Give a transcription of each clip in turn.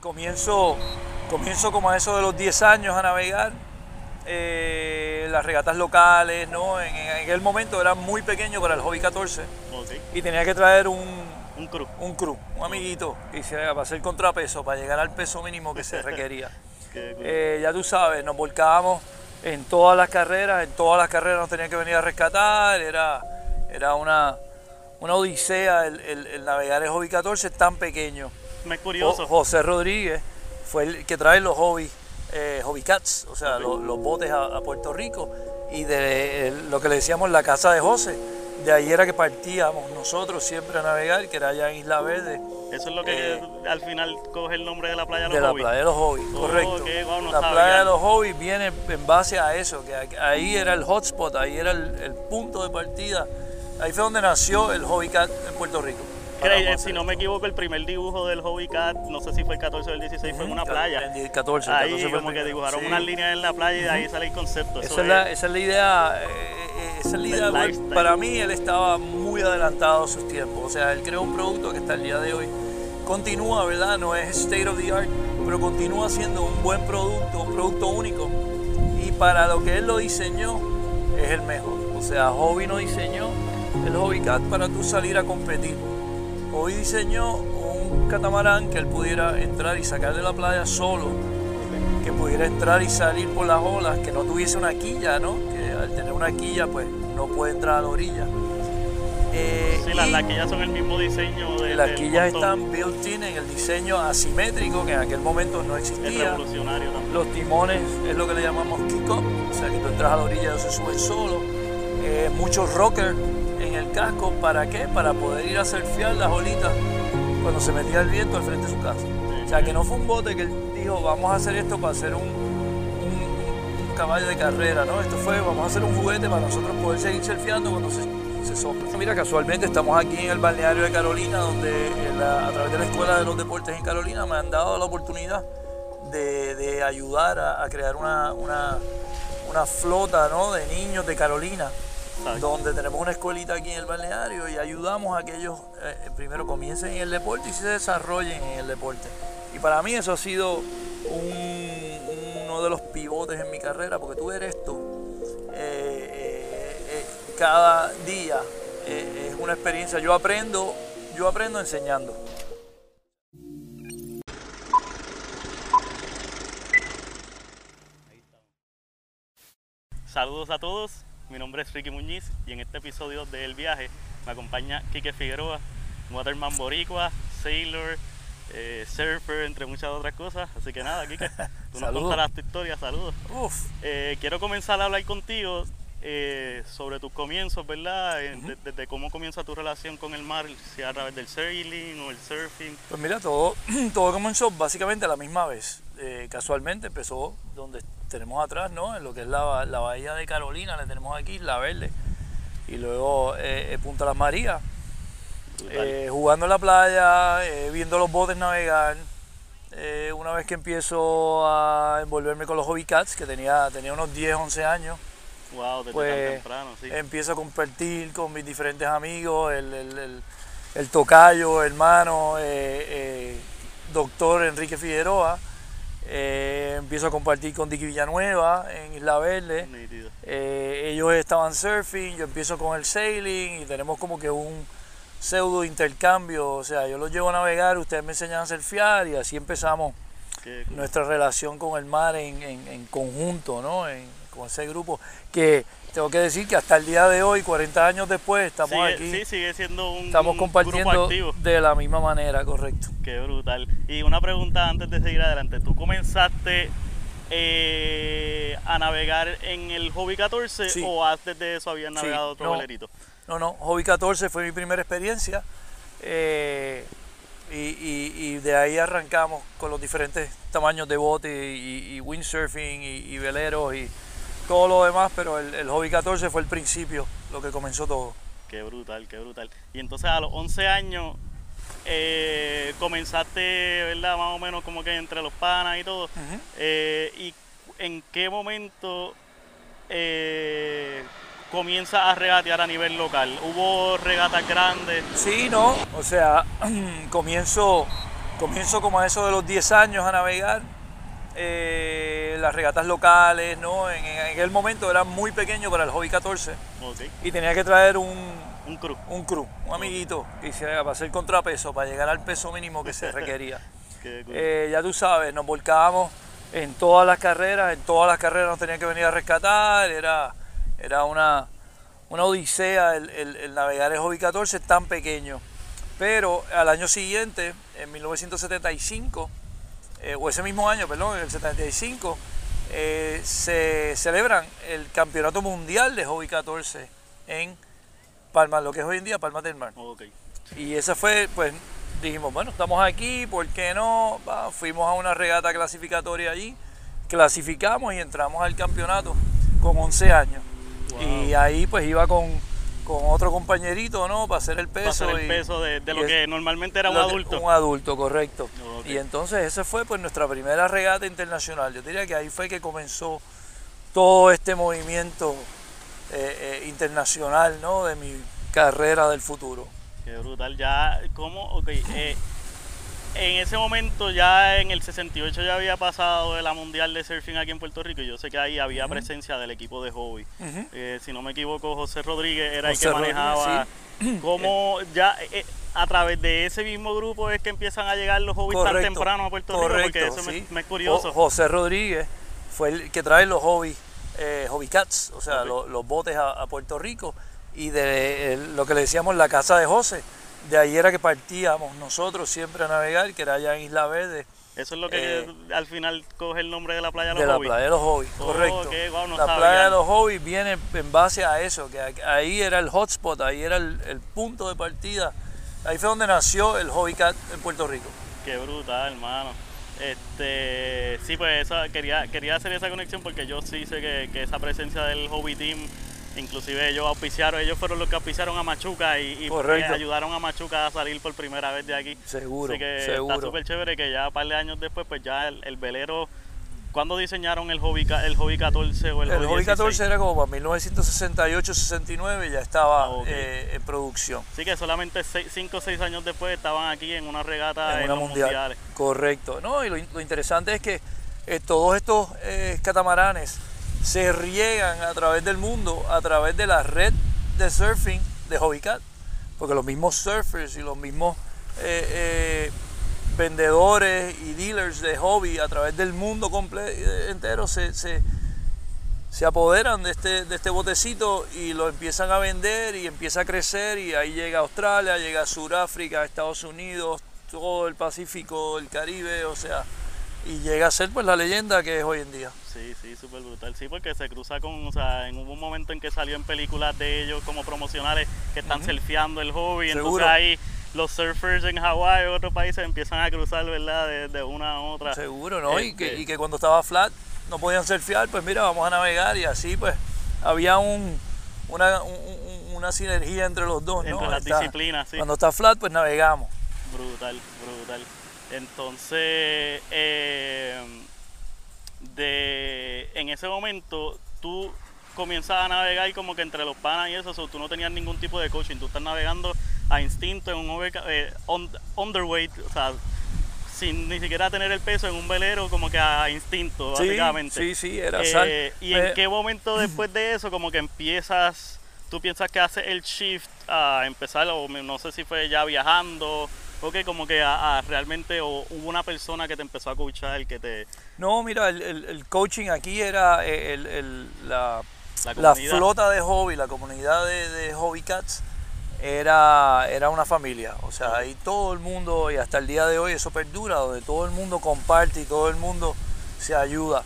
comienzo, comienzo como a eso de los 10 años a navegar. eh, las regatas locales, ¿no? En, en aquel momento era muy pequeño para el Hobby 14 Ok. y tenía que traer un, Un crew. un crew, un amiguito que hiciera para hacer contrapeso, para llegar al peso mínimo que se requería. Eh, ya tú sabes, nos volcábamos en todas las carreras, en todas las carreras nos tenían que venir a rescatar, era, era una, una odisea el, el- el navegar el Hobby 14 tan pequeño. Me es Jo- curioso. José Rodríguez fue el que trae los hobby, eh, hobby cats, o sea, lo- los, botes a, a Puerto Rico y de eh, lo que le decíamos la casa de José. De ahí era que partíamos nosotros siempre a navegar, que era allá en Isla Verde, Eso es lo que eh, al final coge el nombre de la playa de Los la Hobbies. playa de los hobbies, Oh, correcto. ok, wow, no la playa de los hobbies viene en base a eso, que ahí era el hotspot, ahí era el, el punto de partida. Ahí fue donde nació el hobby cat en Puerto Rico. Hacer si no me equivoco, el primer dibujo del Hobby Cat, no sé si fue el 14 o el 16, fue en una playa. el 14, el Ahí 14 fue el como que dibujaron sí. unas líneas en la playa y de ahí sale el concepto. Eso Esa es, la, esa es la idea, eh, eh, esa es la Del idea, bueno, lifestyle. para mí él estaba muy adelantado a sus tiempos, o sea, él creó un producto que hasta el día de hoy continúa, ¿verdad? No es state of the art, pero continúa siendo un buen producto, un producto único. Y para lo que él lo diseñó, es el mejor. O sea, Hobby no diseñó el Hobby Cat para tú salir a competir. Hobby diseñó un catamarán que él pudiera entrar y sacar de la playa solo que pudiera entrar y salir por las olas, que no tuviese una quilla, ¿no? Que al tener una quilla, pues no puede entrar a la orilla. Eh, Sí, las y laquillas son el mismo diseño de las quillas están built-in en el diseño asimétrico, que en aquel momento no Es existía. revolucionario también. Los timones es lo que le llamamos kick-up, o sea que tú entras a la orilla y ellos se suben solo. Eh, muchos rockers en el casco, ¿para qué? Para poder ir a surfear las olitas cuando se metía el viento al frente de su casa. O sea que no fue un bote que él dijo, vamos a hacer esto para hacer un, caballo de carrera, ¿no? Esto fue, vamos a hacer un juguete para nosotros poder seguir surfeando cuando se, se sopla. Mira, casualmente estamos aquí en el balneario de Carolina, donde a través de la Escuela de los Deportes en Carolina me han dado la oportunidad de, ayudar a, crear una, una, una flota ¿no? de niños de Carolina, donde tenemos una escuelita aquí en el balneario y ayudamos a que ellos eh, primero comiencen en el deporte y se desarrollen en el deporte. Y para mí eso ha sido un- uno de los pivotes en mi carrera, porque tú eres esto eh, eh, eh, cada día eh, es una experiencia. Yo aprendo, yo aprendo enseñando. Saludos a todos, mi nombre es Ricky Muñiz y en este episodio de El Viaje me acompaña Quique Figueroa, Waterman Boricua, Sailor, eh, Surfer, entre muchas otras cosas. Así que nada, Quique, tú nos contarás tu historia, saludos. Uf, Eh, quiero comenzar a hablar contigo eh, sobre tus comienzos, ¿verdad? Eh, de- Desde cómo comienza tu relación con el mar, si a través del sailing o el surfing. Pues mira, todo, todo comenzó básicamente a la misma vez. Eh, casualmente empezó donde tenemos atrás, ¿no? En lo que es la, la bahía de Carolina, le tenemos aquí, La Verde. Y luego eh, eh, Punta Las Marías, eh, jugando en la playa, eh, viendo los botes navegar. Una vez que empiezo a envolverme con los hobby cats, que tenía, tenía unos 10, 11 años, wow, desde pues, tan temprano, sí. empiezo a compartir con mis diferentes amigos, el, el- el- el tocayo, hermano, doctor Enrique Figueroa. Eh, empiezo a compartir con Dicky Villanueva en Isla Verde. Eh, ellos estaban surfing, yo empiezo con el sailing y tenemos como que un pseudo intercambio. O sea, yo los llevo a navegar, ustedes me enseñan a surfear y así empezamos Qué nuestra relación con el mar en, en- en conjunto, ¿no? En- con ese grupo. Que tengo que decir que hasta el día de hoy, 40 años después, estamos Sigue- aquí, Sí, sigue siendo un, estamos un grupo compartiendo activo. de la misma manera, correcto. Qué brutal. Y una pregunta antes de seguir adelante. ¿Tú comenzaste eh, a navegar en el Hobby 14 Sí. o antes de eso habías Sí, navegado otro no. velerito? No, no, Hobby 14 fue mi primera experiencia eh, y, y- y de ahí arrancamos con los diferentes tamaños de bote y, y windsurfing y veleros y todo lo demás, pero el, el Hobby 14 fue el principio, lo que comenzó todo. Qué brutal, qué brutal. Y entonces a los 11 años eh, comenzaste, ¿verdad? Más o menos como que entre los panas y todo. Eh, ¿Y en qué momento eh, comienza a regatear a nivel local? ¿Hubo regatas grandes? Sí, no, o sea, comienzo comienzo como a eso de los 10 años a navegar. Eh, las regatas locales, ¿no? En, en aquel momento era muy pequeño para el Hobby 14 Ok. y tenía que traer un, Un crew. un crew, un amiguito que hiciera para hacer contrapeso, para llegar al peso mínimo que se requería. Eh, ya tú sabes, nos volcábamos en todas las carreras, en todas las carreras nos tenían que venir a rescatar, era, era una, una odisea el, el- el navegar el Hobby 14 tan pequeño. Pero al año siguiente, en 1975, eh, o ese mismo año, perdón, en el 75, eh, se celebran el Campeonato Mundial de Hobby 14 en Palma, lo que es hoy en día Palma del Mar. Y esa fue, pues dijimos, bueno, estamos aquí, ¿por qué no? Va, fuimos a una regata clasificatoria allí, clasificamos y entramos al campeonato con 11 años. Wow. Y ahí pues iba con, con otro compañerito, ¿no? Para hacer el peso. Pasar el y- peso de, lo es- que normalmente era un adulto. Un adulto, correcto. Y entonces esa fue pues nuestra primera regata internacional. Yo diría que ahí fue que comenzó todo este movimiento eh, eh, internacional, ¿no? De mi carrera del futuro. Qué brutal. Ya, ¿cómo? Ok. eh, en ese momento, ya en el 68, ya había pasado de la Mundial de Surfing aquí en Puerto Rico. y Yo sé que ahí había presencia del equipo de hobby. Eh, si no me equivoco, José Rodríguez era José el que manejaba. ¿Cómo ya eh, a través de ese mismo grupo es que empiezan a llegar los hobbies tan temprano a Puerto Rico? Porque eso me- sí. me, es curioso. Jo- José Rodríguez fue el que trae los hobby, eh, hobby cats, o sea, los botes a, a Puerto Rico y de lo que le decíamos la casa de José. De ahí era que partíamos nosotros siempre a navegar, que era allá en Isla Verde, Eso es lo que eh, al final coge el nombre de la playa de los de la hobbies. playa de los hobby, Oh, correcto. no la playa de los hobby viene en base a eso, que ahí era el hotspot, ahí era el, el punto de partida. Ahí fue donde nació el hobby cat en Puerto Rico. Qué brutal, hermano. Este, sí, pues esa, quería, quería hacer esa conexión porque yo sí sé que, que esa presencia del Hobby Team, inclusive ellos auspiciaron, ellos fueron los que auspiciaron a Machuca y, eh, ayudaron a Machuca a salir por primera vez de aquí. Seguro, Así que seguro. está súper chévere que ya un par de años después, pues ya el, el velero, ¿cuándo diseñaron el Hobby, el hobby 14 o el, El Hobby 14 16? era como para 1968-69, ya estaba Ah, eh, en producción. Así que solamente 5 o 6 años después estaban aquí en una regata en, en una los mundial. mundiales. Correcto. No, y lo, in- lo interesante es que eh, todos estos eh, catamaranes se riegan a través del mundo, a través de la red de surfing de Hobbycat. Porque los mismos surfers y los mismos eh, eh, vendedores y dealers de hobby a través del mundo eh, entero se, se, se apoderan de este, de este botecito y lo empiezan a vender y empieza a crecer y ahí llega Australia, llega Sudáfrica, Estados Unidos, todo el Pacífico, el Caribe, o sea, y llega a ser pues la leyenda que es hoy en día. Sí, sí, súper brutal. Sí, porque se cruza con, o sea, en hubo un momento en que salió en películas de ellos como promocionales que están surfeando el hobby. Seguro. Entonces ahí los surfers en Hawái o otros países empiezan a cruzar, ¿verdad? De, de una a otra. Seguro, ¿no? Y, que, Este- y que cuando estaba flat no podían surfear, pues mira, vamos a navegar y así pues había un, una, un- un- una sinergia entre los dos, ¿no? Entre las Está- disciplinas, sí. Cuando está flat, pues navegamos. Brutal, brutal. Entonces, eh, de, en ese momento, tú comienzas a navegar como que entre los panas y eso, so, tú no tenías ningún tipo de coaching, tú estás navegando a instinto en un over- eh, on- underweight, o sea, sin ni siquiera tener el peso en un velero, como que a instinto, Sí, básicamente. sí, sí, era Eh, sal. ¿Y Eh, en qué momento después de eso como que empiezas, tú piensas que haces el shift a empezar, o no sé si fue ya viajando, o que como que a, a realmente, o hubo una persona que te empezó a coachar, que te... No, mira, el, el- el coaching aquí era eh, el- la, La la comunidad. flota de hobby, la comunidad de, de hobby cats era, era una familia. O sea, ahí todo el mundo, y hasta el día de hoy eso perdura, donde todo el mundo comparte y todo el mundo se ayuda.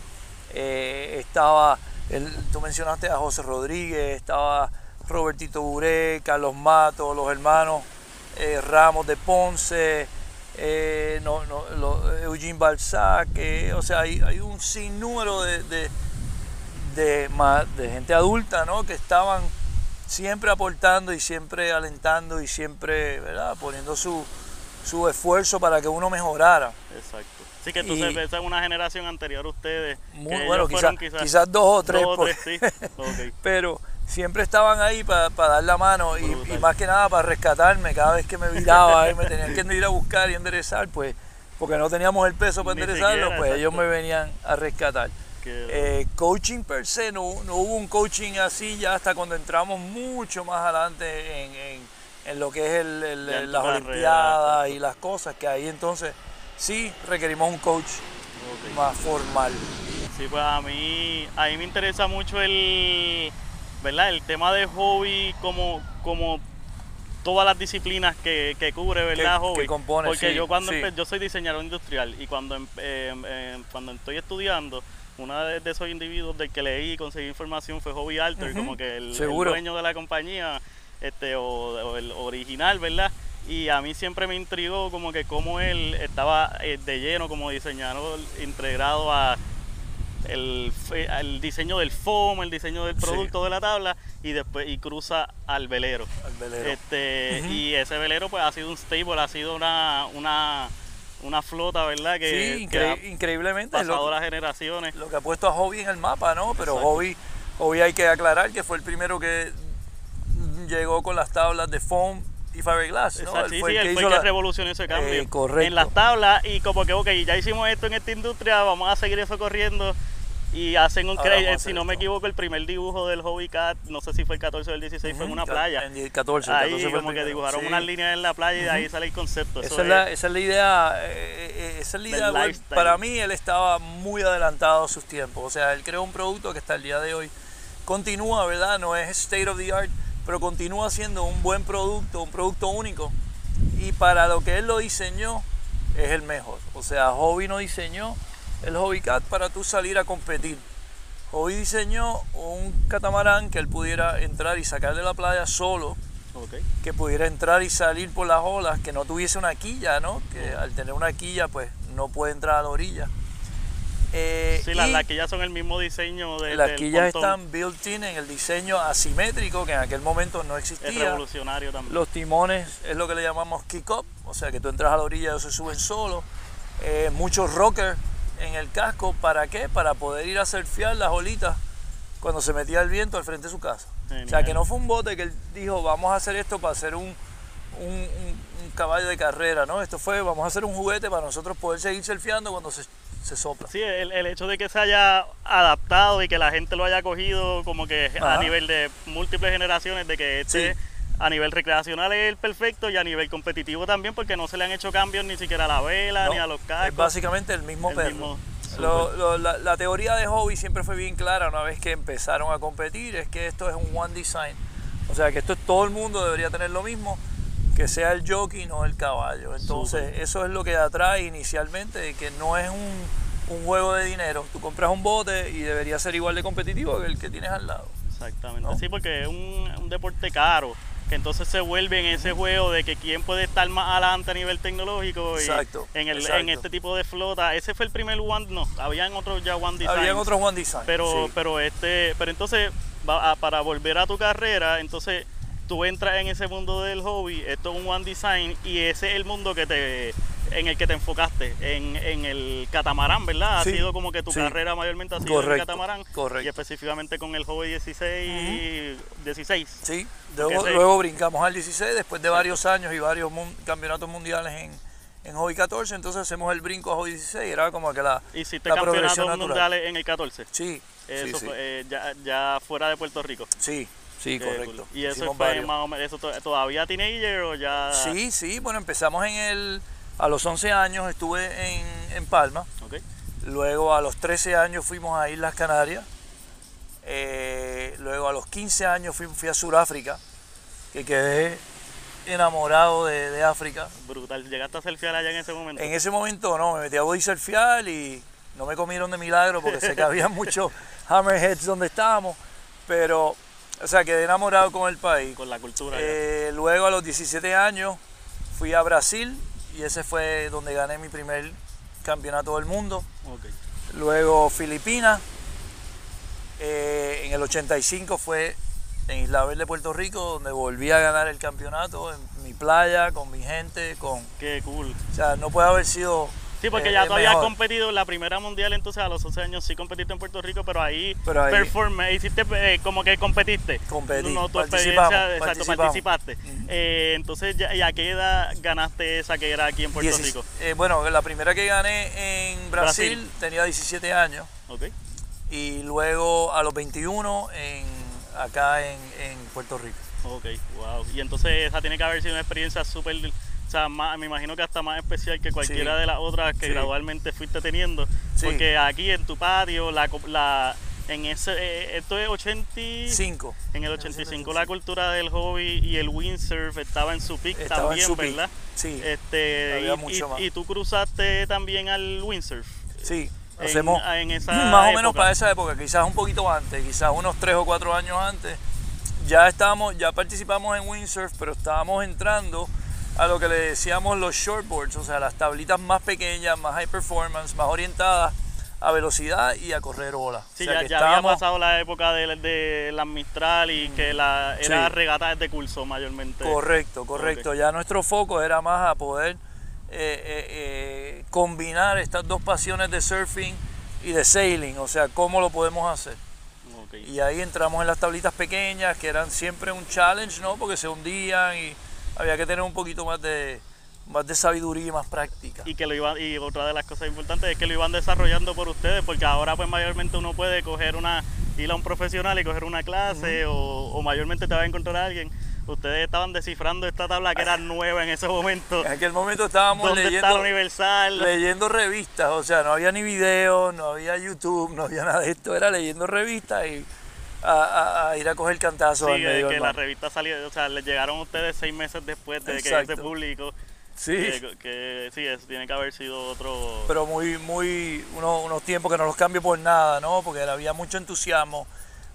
Eh, estaba, el- tú mencionaste a José Rodríguez, estaba Robertito Buré, Carlos Mato, los hermanos eh, Ramos de Ponce, eh, no, no, lo- Eugene Balzac, eh, o sea, hay, hay un sinnúmero de, de, de, de gente adulta ¿no? que estaban siempre aportando y siempre alentando y siempre ¿verdad? poniendo su, su esfuerzo para que uno mejorara. Exacto. Así que entonces Y- esa es una generación anterior a ustedes. Muy que bueno, quizás quizás, quizás dos o tres, dos o porque- tres, sí. Ok. pero siempre estaban ahí para dar la mano y, más que nada para rescatarme cada vez que me viraba y me tenían que ir a buscar y enderezar, pues porque no teníamos el peso para Ni enderezarlo, siquiera, pues ellos me venían a rescatar. Eh, coaching per se, no, no hubo un coaching así ya hasta cuando entramos mucho más adelante en, en- en lo que es el- las olimpiadas y las cosas, que ahí entonces sí requerimos un coach más formal. Sí, pues a mí, a mí me interesa mucho el, ¿verdad? El tema de hobby como, como todas las disciplinas que, que cubre, ¿verdad? Que- hobby. que compone, Porque sí, yo cuando sí. yo soy diseñador industrial y cuando em, cuando estoy estudiando, uno de, esos individuos del que leí y conseguí información fue Hobby Alter, Ujú, como que el, dueño de la compañía, este, o, o el original, ¿verdad? Y a mí siempre me intrigó como que cómo él estaba eh, de lleno como diseñador integrado a el, al diseño del foam, el diseño del Sí. producto de la tabla y después y cruza al velero. Al velero. Este. Y ese velero pues ha sido un stable, ha sido una, una, una flota, ¿verdad? Que, sí, que incre- ha increíblemente pasado lo, las generaciones. lo que ha puesto a Hobby en el mapa, ¿no? Pero Exacto. Hobby, Hobby hay que aclarar que fue el primero que llegó con las tablas de foam y fiberglass, ¿no? Exacto, sí, fue sí, el que hizo el que la- revolucionó ese cambio. Eh, correcto. En las tablas y como que, ok, ya hicimos esto en esta industria, vamos a seguir eso corriendo. Y hacen un hacer si no me equivoco, el primer dibujo del Hobby Cat, no sé si fue el 14 o el 16, fue en una playa. En el 14, el Ahí 14 fue el como que primero, dibujaron sí. unas líneas en la playa y de ahí sale el concepto. Eso Esa es, la, esa es la idea, eh, eh, esa es la idea, para mí él estaba muy adelantado a sus tiempos, o sea, él creó un producto que hasta el día de hoy continúa, ¿verdad? No es state of the art, pero continúa siendo un buen producto, un producto único, y para lo que él lo diseñó, es el mejor, o sea, Hobby no diseñó el Hobby Cat para tú salir a competir, Hobby diseñó un catamarán que él pudiera entrar y sacar de la playa solo, Ok. que pudiera entrar y salir por las olas, que no tuviese una quilla, ¿no? Que al tener una quilla, pues no puede entrar a la orilla. Eh, Sí, las, y las quillas son el mismo diseño de, las quillas están built-in en el diseño asimétrico, que en aquel momento no Es existía. revolucionario también. Los timones es lo que le llamamos kick-up, o sea que tú entras a la orilla y ellos se suben solo. Eh, muchos rockers en el casco, ¿para qué? Para poder ir a surfear las olitas cuando se metía el viento al frente de su casa. O sea que no fue un bote que él dijo, vamos a hacer esto para hacer un, un- un- un caballo de carrera, ¿no? Esto fue, vamos a hacer un juguete para nosotros poder seguir surfeando cuando se, se sopla. Sí, el, el hecho de que se haya adaptado y que la gente lo haya cogido como que Ajá. a nivel de múltiples generaciones, de que este Sí. A nivel recreacional es el perfecto y a nivel competitivo también, porque no se le han hecho cambios ni siquiera a la vela, No, ni a los es cascos. básicamente el mismo El perro. mismo, Lo- súper. lo- la, la teoría de hobby siempre fue bien clara una vez que empezaron a competir, es que esto es un one design. O sea que esto es todo el mundo debería tener lo mismo, que sea el jockey, no el caballo. Entonces eso es lo que atrae inicialmente, de que no es un, un juego de dinero. Tú compras un bote y debería ser igual de competitivo que el que tienes al lado. Exactamente. ¿no? Sí, porque es un, un deporte caro, entonces se vuelve en ese juego de que quién puede estar más adelante a nivel tecnológico. Y Exacto, En, el, exacto. en este tipo de flota. Ese fue el primer One, no, habían otros ya One Design. Habían otros one design. Pero, sí. pero este, pero entonces, para volver a tu carrera, entonces tú entras en ese mundo del hobby, esto es un one design y ese es el mundo que te en el que te enfocaste, en, en el catamarán, ¿verdad? Ha Sí, sido como que tu sí. carrera mayormente ha sido en el catamarán correcto. y específicamente con el hobby 16, 16. Sí, luego, luego brincamos al 16 después de varios años y varios mun- campeonatos mundiales en, en Hobby 14, entonces hacemos el brinco a Hobby 16, era como que la, Hiciste la campeonatos mundiales en el 14. Sí, Eso sí, fue eh, ya, ya fuera de Puerto Rico. sí, sí, correcto. Y eso fue más o menos, eso to- todavía teenager o ya. Sí, sí, bueno, empezamos en el, a los 11 años estuve en, en Palma, Ok. luego a los 13 años fuimos a Islas Canarias, eh, luego a los 15 años fui, fui a Sudáfrica, que quedé enamorado de, de África. Brutal. Llegaste a surfear allá en ese momento. En ese momento no, me metí a body surfear y no me comieron de milagro porque sé que había muchos hammerheads donde estábamos, pero, o sea, quedé enamorado con el país. con la cultura. Eh, luego a los 17 años fui a Brasil y ese fue donde gané mi primer campeonato del mundo. Luego Filipinas, eh, en el 85 fue en Isla Verde, Puerto Rico, donde volví a ganar el campeonato en mi playa, con mi gente, con... Qué cool. O sea, no puede haber sido Sí, porque es- ya es tú habías mejor. competido en la primera mundial, entonces a los 11 años sí competiste en Puerto Rico, pero ahí, Pero ahí- performe, hiciste eh, como que competiste. Competí, No, tu experiencia, exacto, participaste. Eh, entonces, ya, ¿y a qué edad ganaste esa que era aquí en Puerto Diecis- Rico? eh, bueno, la primera que gané en Brasil, Brasil. tenía 17 años Ok. y luego a los 21 en, acá en, en Puerto Rico. Ok, wow. Y entonces esa tiene que haber sido una experiencia súper, sea, más- me imagino que hasta más especial que cualquiera Sí. de las otras que Sí. gradualmente fuiste teniendo. Sí. Porque aquí en tu patio, la, co- la en ese, eh, esto es 80, 5. en el 85 la cultura del hobby y el windsurf estaba en su peak Estaba en también, su peak, ¿verdad? sí. Este, Había y, mucho y- más. y tú cruzaste también al windsurf. Sí, En- hacemos en esa más o menos para esa época, quizás un poquito antes, quizás unos 3 o 4 años antes. Ya estábamos, ya participamos en windsurf, pero estábamos entrando a lo que le decíamos los shortboards, o sea, las tablitas más pequeñas, más high performance, más orientadas a velocidad y a correr olas. Sí, o sea, ya, había pasado la época de, de las Mistral y que la, era Sí. regatas de curso mayormente. Correcto, correcto. Ya nuestro foco era más a poder eh, eh, eh, combinar estas dos pasiones de surfing y de sailing, o sea, cómo lo podemos hacer. Y ahí entramos en las tablitas pequeñas, que eran siempre un challenge, ¿no? Porque se hundían y había que tener un poquito más de, más de sabiduría y más práctica. Y que lo iban, y otra de las cosas importantes es que lo iban desarrollando por ustedes, porque ahora pues mayormente uno puede coger una, ir a un profesional y coger una clase, o, o mayormente te va a encontrar a alguien. Ustedes estaban descifrando esta tabla que era nueva en ese momento. En aquel momento estábamos ¿Dónde está la leyendo, Universal? leyendo revistas, o sea, no había ni videos, no había YouTube, no había nada de esto, era leyendo revistas y a, ir a coger cantazos Sí, al medio que la revista salió, o sea, les llegaron a ustedes seis meses después de que se publicó. Sí. Que, que sí, eso tiene que haber sido otro. pero muy, muy, unos, unos tiempos que no los cambio por nada, ¿no? Porque había mucho entusiasmo,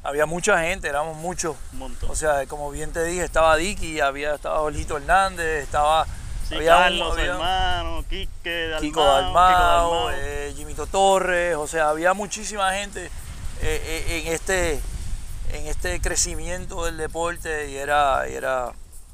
había mucha gente, éramos muchos. un montón. O sea, como bien te dije, estaba Dicky, había, estaba Olito Hernández, estaba sí, había un- Carlos, había hermano, Quique, Dalmau, Kiko Dalmao, Dalmau. eh, Jimito Torres, o sea, había muchísima gente eh, eh, en este en este crecimiento del deporte y era, y era,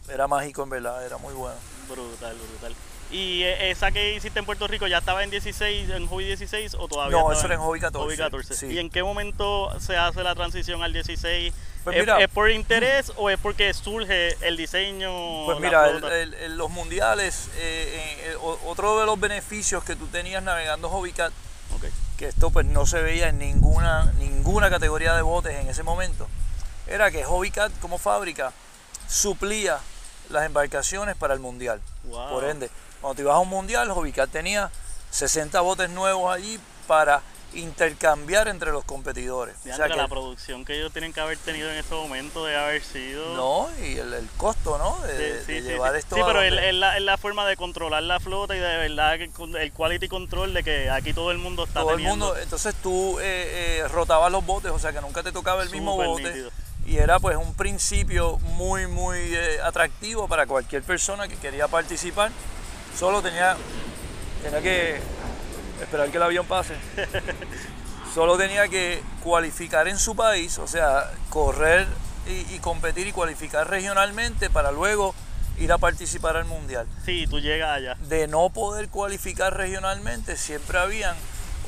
era mágico en verdad, era muy bueno. Brutal, brutal. ¿Y eh, esa que hiciste en Puerto Rico ya estaba en 16, en Hobby 16 o todavía No, eso era en Hobby 14, Hobby 14. sí. ¿Y en qué momento se hace la transición al 16? Pues ¿Es, mira- es por interés o es porque surge el diseño? Pues mira, el- el- el- los mundiales, eh, eh, otro de los beneficios que tú tenías navegando Hobbycat. Que esto pues no se veía en ninguna, ninguna categoría de botes en ese momento, era que Hobbycat como fábrica suplía las embarcaciones para el mundial. Wow. Por ende, cuando te ibas a un mundial, Hobbycat tenía 60 botes nuevos allí para intercambiar entre los competidores. O sea que- la producción que ellos tienen que haber tenido en ese momento debe haber sido... no, y el, el costo, ¿no? De, Sí, de sí, sí, llevar sí. esto Sí, a pero donde- es la, es la forma de controlar la flota y de verdad el quality control de que aquí todo el mundo está todo el teniendo. mundo, entonces tú eh, eh, rotabas los botes, o sea que nunca te tocaba el mismo bote. nítido. Y era pues un principio muy, muy eh, atractivo para cualquier persona que quería participar. Solo tenía, tenía que esperar que el avión pase. Solo tenía que cualificar en su país, o sea, correr y, y competir y cualificar regionalmente para luego ir a participar al mundial Sí, tú llegas allá. de no poder cualificar regionalmente, siempre habían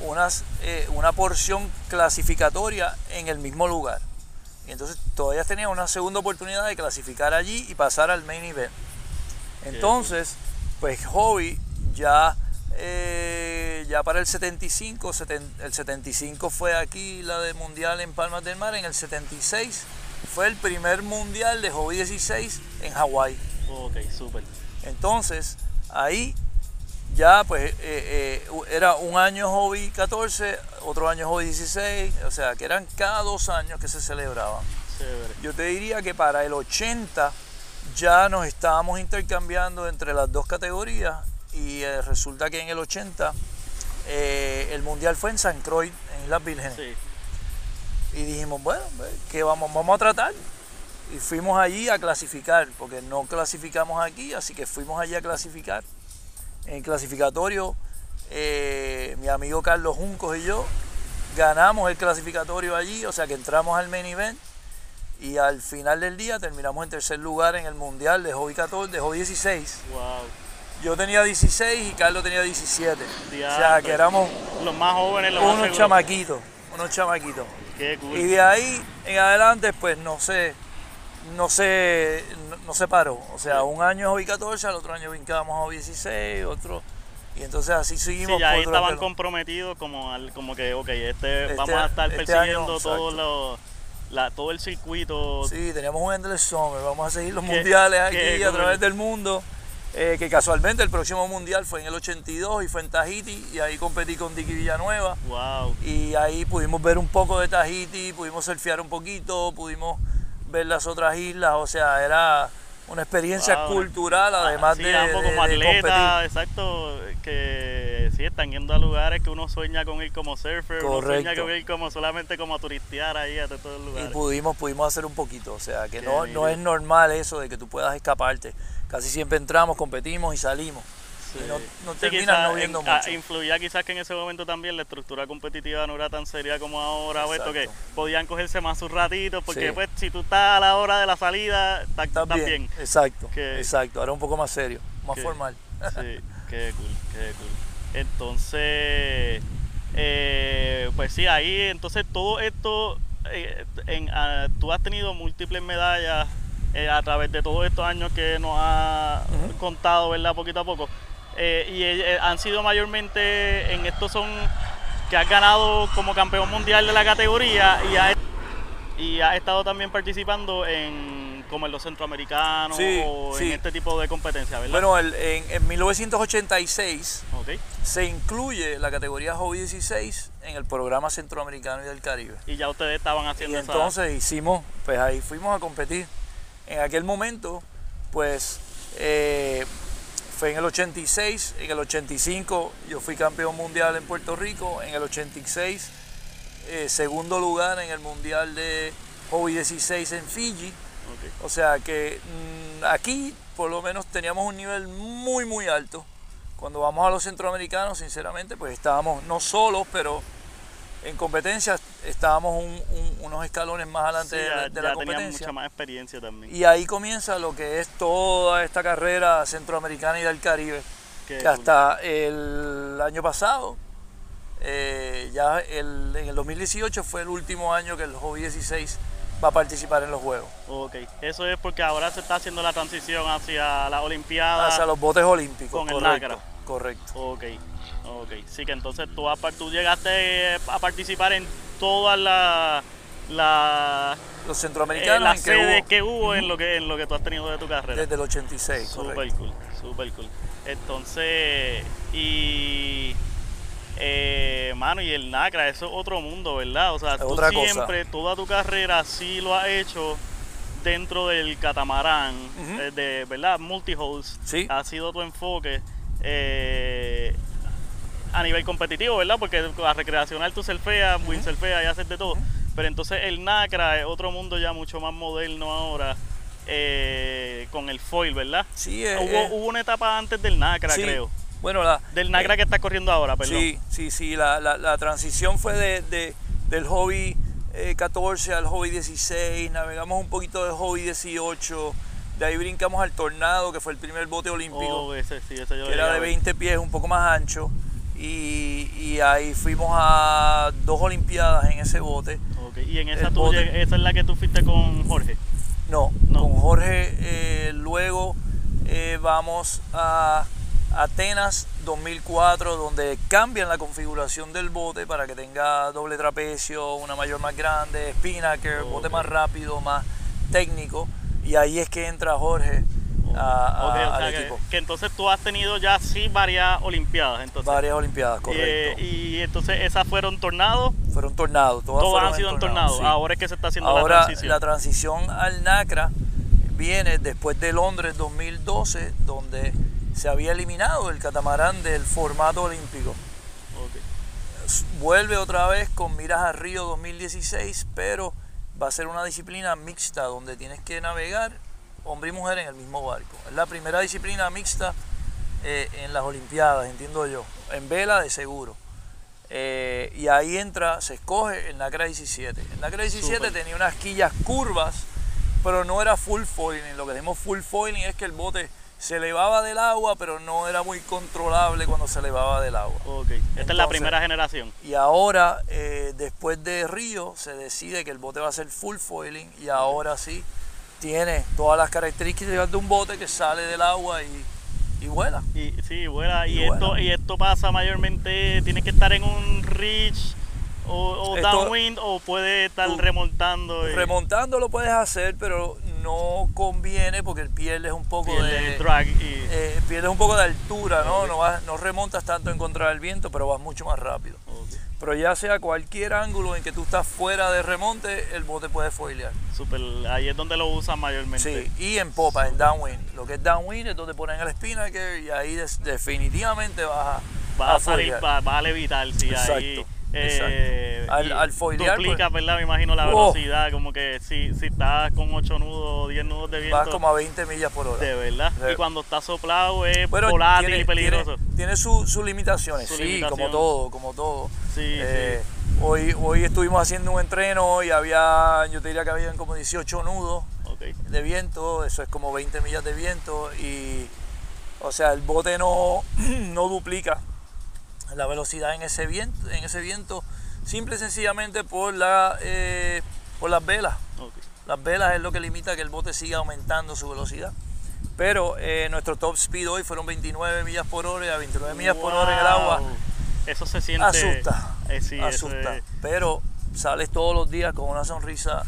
unas, eh, una porción clasificatoria en el mismo lugar. Y entonces todavía tenían una segunda oportunidad de clasificar allí y pasar al main event. Entonces, pues Hobby ya, eh, ya para el 75, seten- el 75 fue aquí la de Mundial en Palmas del Mar, en el 76 fue el primer Mundial de Hobby 16 en Hawái. Ok, súper. Entonces, ahí ya pues eh, eh, era un año hobby 14, otro año hobby 16, o sea que eran cada dos años que se celebraban. Chévere. Yo te diría que para el 80 ya nos estábamos intercambiando entre las dos categorías y eh, resulta que en el 80 eh, el mundial fue en San Croix, en Islas Vírgenes. Sí. Y dijimos, bueno, ¿qué vamos, vamos a tratar? Y fuimos allí a clasificar, porque no clasificamos aquí, así que fuimos allí a clasificar. En el clasificatorio, eh, mi amigo Carlos Juncos y yo ganamos el clasificatorio allí, o sea que entramos al main event y al final del día terminamos en tercer lugar en el mundial de Hobby 14, de Hobby 16. Wow. Yo tenía 16 y Carlos tenía 17. o sea, que éramos Los más jóvenes, los unos chamaquitos, unos chamaquitos. Qué cool. Y de ahí en adelante, pues no sé, no sé, no, no se paró. O sea, un año hobby 14, al otro año brincábamos a hobby 16, otro. Y entonces así seguimos. Sí, ya ahí estaban pelo. comprometidos como, al- como que, ok, este, Este vamos a estar este persiguiendo todo, exacto. lo, la, todo el circuito. Sí, teníamos un Endless Summer. Vamos a seguir los Qué- mundiales aquí qué a través del mundo. Eh, que casualmente el próximo mundial fue en el 82 y fue en Tahiti. Y ahí competí con Dicky Villanueva. Wow. Y ahí pudimos ver un poco de Tahiti, pudimos surfear un poquito, pudimos ver las otras islas. O sea, era una experiencia Wow. cultural, además Sí, de, ambos de- como de competir. exacto, que sí están yendo a lugares que uno sueña con ir como surfer, uno sueña Correcto. con ir como solamente como a turistear ahí a todos los Y lugares. pudimos, pudimos hacer un poquito. O sea, que Qué no, no es normal eso de que tú puedas escaparte. Casi siempre entramos, competimos y salimos. Sí. Y no, no Sí, no viendo en- mucho. influía quizás que en ese momento también la estructura competitiva no era tan seria como ahora, puesto que podían cogerse más sus ratitos, porque Sí. pues si tú estás a la hora de la salida, Estás bien. bien. Exacto, Que- exacto. Ahora un poco más serio, más que- formal. Sí, qué cool, qué cool. Entonces, eh, pues sí, ahí, entonces todo esto, eh, en, ah, tú has tenido múltiples medallas eh, a través de todos estos años que nos Ujú. contado, ¿verdad? Poquito a poco. Eh, y eh, han sido mayormente, en estos son que has ganado como campeón mundial de la categoría y has, y has estado también participando en como en los centroamericanos Sí, o sí. en este tipo de competencias, ¿verdad? Bueno, el- en, en 1986 Ok. se incluye la categoría Hobby 16 en el programa centroamericano y del Caribe. Y ya ustedes estaban Y haciendo esa- entonces hicimos, pues ahí fuimos a competir. En aquel momento, pues eh, fue en el 86, en el 85 yo fui campeón mundial en Puerto Rico, en el 86 eh, segundo lugar en el mundial de Hobby 16 en Fiji. O sea que mm, aquí por lo menos teníamos un nivel muy muy alto. Cuando vamos a los centroamericanos, sinceramente, pues estábamos no solos, pero en competencias estábamos un- un- unos escalones más adelante Sí, de, la, de ya competencia. mucha más experiencia también. Y ahí comienza lo que es toda esta carrera centroamericana y del Caribe, Qué que cool. hasta el año pasado, eh, ya el- en el 2018 fue el último año que el Hobby 16 va a participar en los Juegos. Ok, eso es porque ahora se está haciendo la transición hacia las Olimpiadas. Hacia los botes olímpicos. con el correcto, NACRA. Correcto. Ok, ok. Sí, que entonces tú, tú llegaste a participar en todas las la, Los eh, centroamericanos las en sedes hubo que hubo en lo que, en lo que tú has tenido de tu carrera. desde el 86, Super correcto. cool, super cool. Entonces, y. Eh, mano, y el NACRA, eso es otro mundo, ¿verdad? O sea, Es tú otra cosa. siempre, toda tu carrera, sí lo has hecho dentro del catamarán, eh, de, ¿verdad? Multiholes. Sí. Ha sido tu enfoque. eh, a nivel competitivo, ¿verdad? Porque a recreacional tú surfeas, windsurfeas y haces de todo. Pero entonces el NACRA es otro mundo ya mucho más moderno ahora, eh, con el foil, ¿verdad? Sí, eh, hubo, eh, hubo una etapa antes del NACRA, sí. creo. Bueno, la, Del NACRA eh, que está corriendo ahora, perdón. Sí, sí, sí. La, la- la transición fue de, de- del hobby eh, 14 al hobby 16. Navegamos un poquito de hobby 18. De ahí brincamos al Tornado, que fue el primer bote olímpico, Oh, ese, sí, ese yo que era de ver. 20 pies, un poco más ancho. Y, y ahí fuimos a dos Olimpiadas en ese bote. Ok, Y en esa, lleg- esa es la que tú fuiste con Jorge. No, No. con Jorge eh, luego eh, vamos a Atenas 2004, donde cambian la configuración del bote para que tenga doble trapecio, una mayor más grande, spinnaker, Ok. bote más rápido, más técnico. Y ahí es que entra Jorge a- a- al que, equipo. que entonces tú has tenido ya sí varias Olimpiadas. Entonces. Varias Olimpiadas, Eh, correcto. y entonces esas fueron tornados. fueron tornados, todas, Todas fueron han sido en tornados, sí. Ahora es que se está haciendo Ahora la transición. la transición al NACRA viene después de Londres 2012, donde se había eliminado el catamarán del formato olímpico. Vuelve otra vez con miras a Río 2016, pero va a ser una disciplina mixta donde tienes que navegar hombre y mujer en el mismo barco. Es la primera disciplina mixta eh, en las Olimpiadas, entiendo yo. En vela de seguro. Eh, y ahí entra, se escoge el NACRA 17. El NACRA 17 Súper. tenía unas quillas curvas, pero no era full foiling. Lo que decimos full foiling es que el bote se elevaba del agua, pero no era muy controlable cuando se elevaba del agua. Ok, esta es la primera generación. Y ahora, eh, después de Río, se decide que el bote va a ser full foiling y ahora sí tiene todas las características de un bote que sale del agua y, y vuela. Y, sí, vuela. Y, Y esto, vuela. y esto pasa mayormente, tiene que estar en un reach o, o Esto- downwind o puede estar Tú- remontando. y Remontando lo puedes hacer, pero no conviene porque pierdes un poco de... drag. Y, eh, pierdes un poco de altura, ¿no? No, vas- no remontas tanto en contra del viento, pero vas mucho más rápido. Pero ya sea cualquier ángulo en que tú estás fuera de remonte, el bote puede foilear. super, ahí es donde lo usan mayormente. Sí, y en popa, en downwind. Lo que es downwind es donde ponen el spinnaker y ahí definitivamente vas a, Va a, a salir, foilear. va, va a levitar, sí, ahí. Eh. Al- al foilear, Duplica, pues- ¿verdad? Me imagino la Oh. velocidad, como que si, si estás con 8 nudos o 10 nudos de viento. Vas como a 20 millas por hora. De verdad. Sí. Y cuando está soplado es Bueno, volátil tiene, y peligroso. tiene- tiene su- sus limitaciones, Su sí, limitación. como todo, como todo. Sí, Eh, Hoy, hoy estuvimos haciendo un entreno y había, yo te diría que habían como 18 nudos de viento, eso es como 20 millas de viento y, o sea, el bote no, no duplica la velocidad en ese viento, en ese viento simple y sencillamente por, la, eh, por las velas. Las velas es lo que limita que el bote siga aumentando su velocidad. Pero eh, nuestro top speed hoy fueron 29 millas por hora y a 29 millas por hora en el agua. Eso se siente. asusta. Eh, sí, asusta. es- Pero sales todos los días con una sonrisa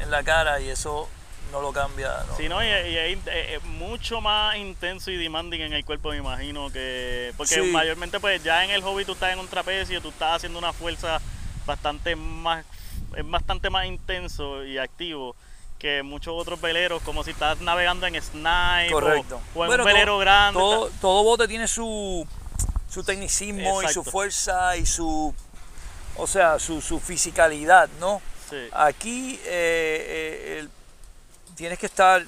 en la cara y eso no lo cambia. ¿no? Sí, no, y, y es, es- es mucho más intenso y demanding en el cuerpo, me imagino que. Porque Sí. mayormente, pues ya en el hobby tú estás en un trapecio, tú estás haciendo una fuerza bastante más. Es bastante más intenso y activo que muchos otros veleros, como si estás navegando en snipe o- Correcto. o, en Bueno, un velero todo- grande. Todo, todo bote tiene su, su tecnicismo y su fuerza y su, o sea, su, su fisicalidad, ¿no? Sí. Aquí eh, eh, el- tienes que estar, eh,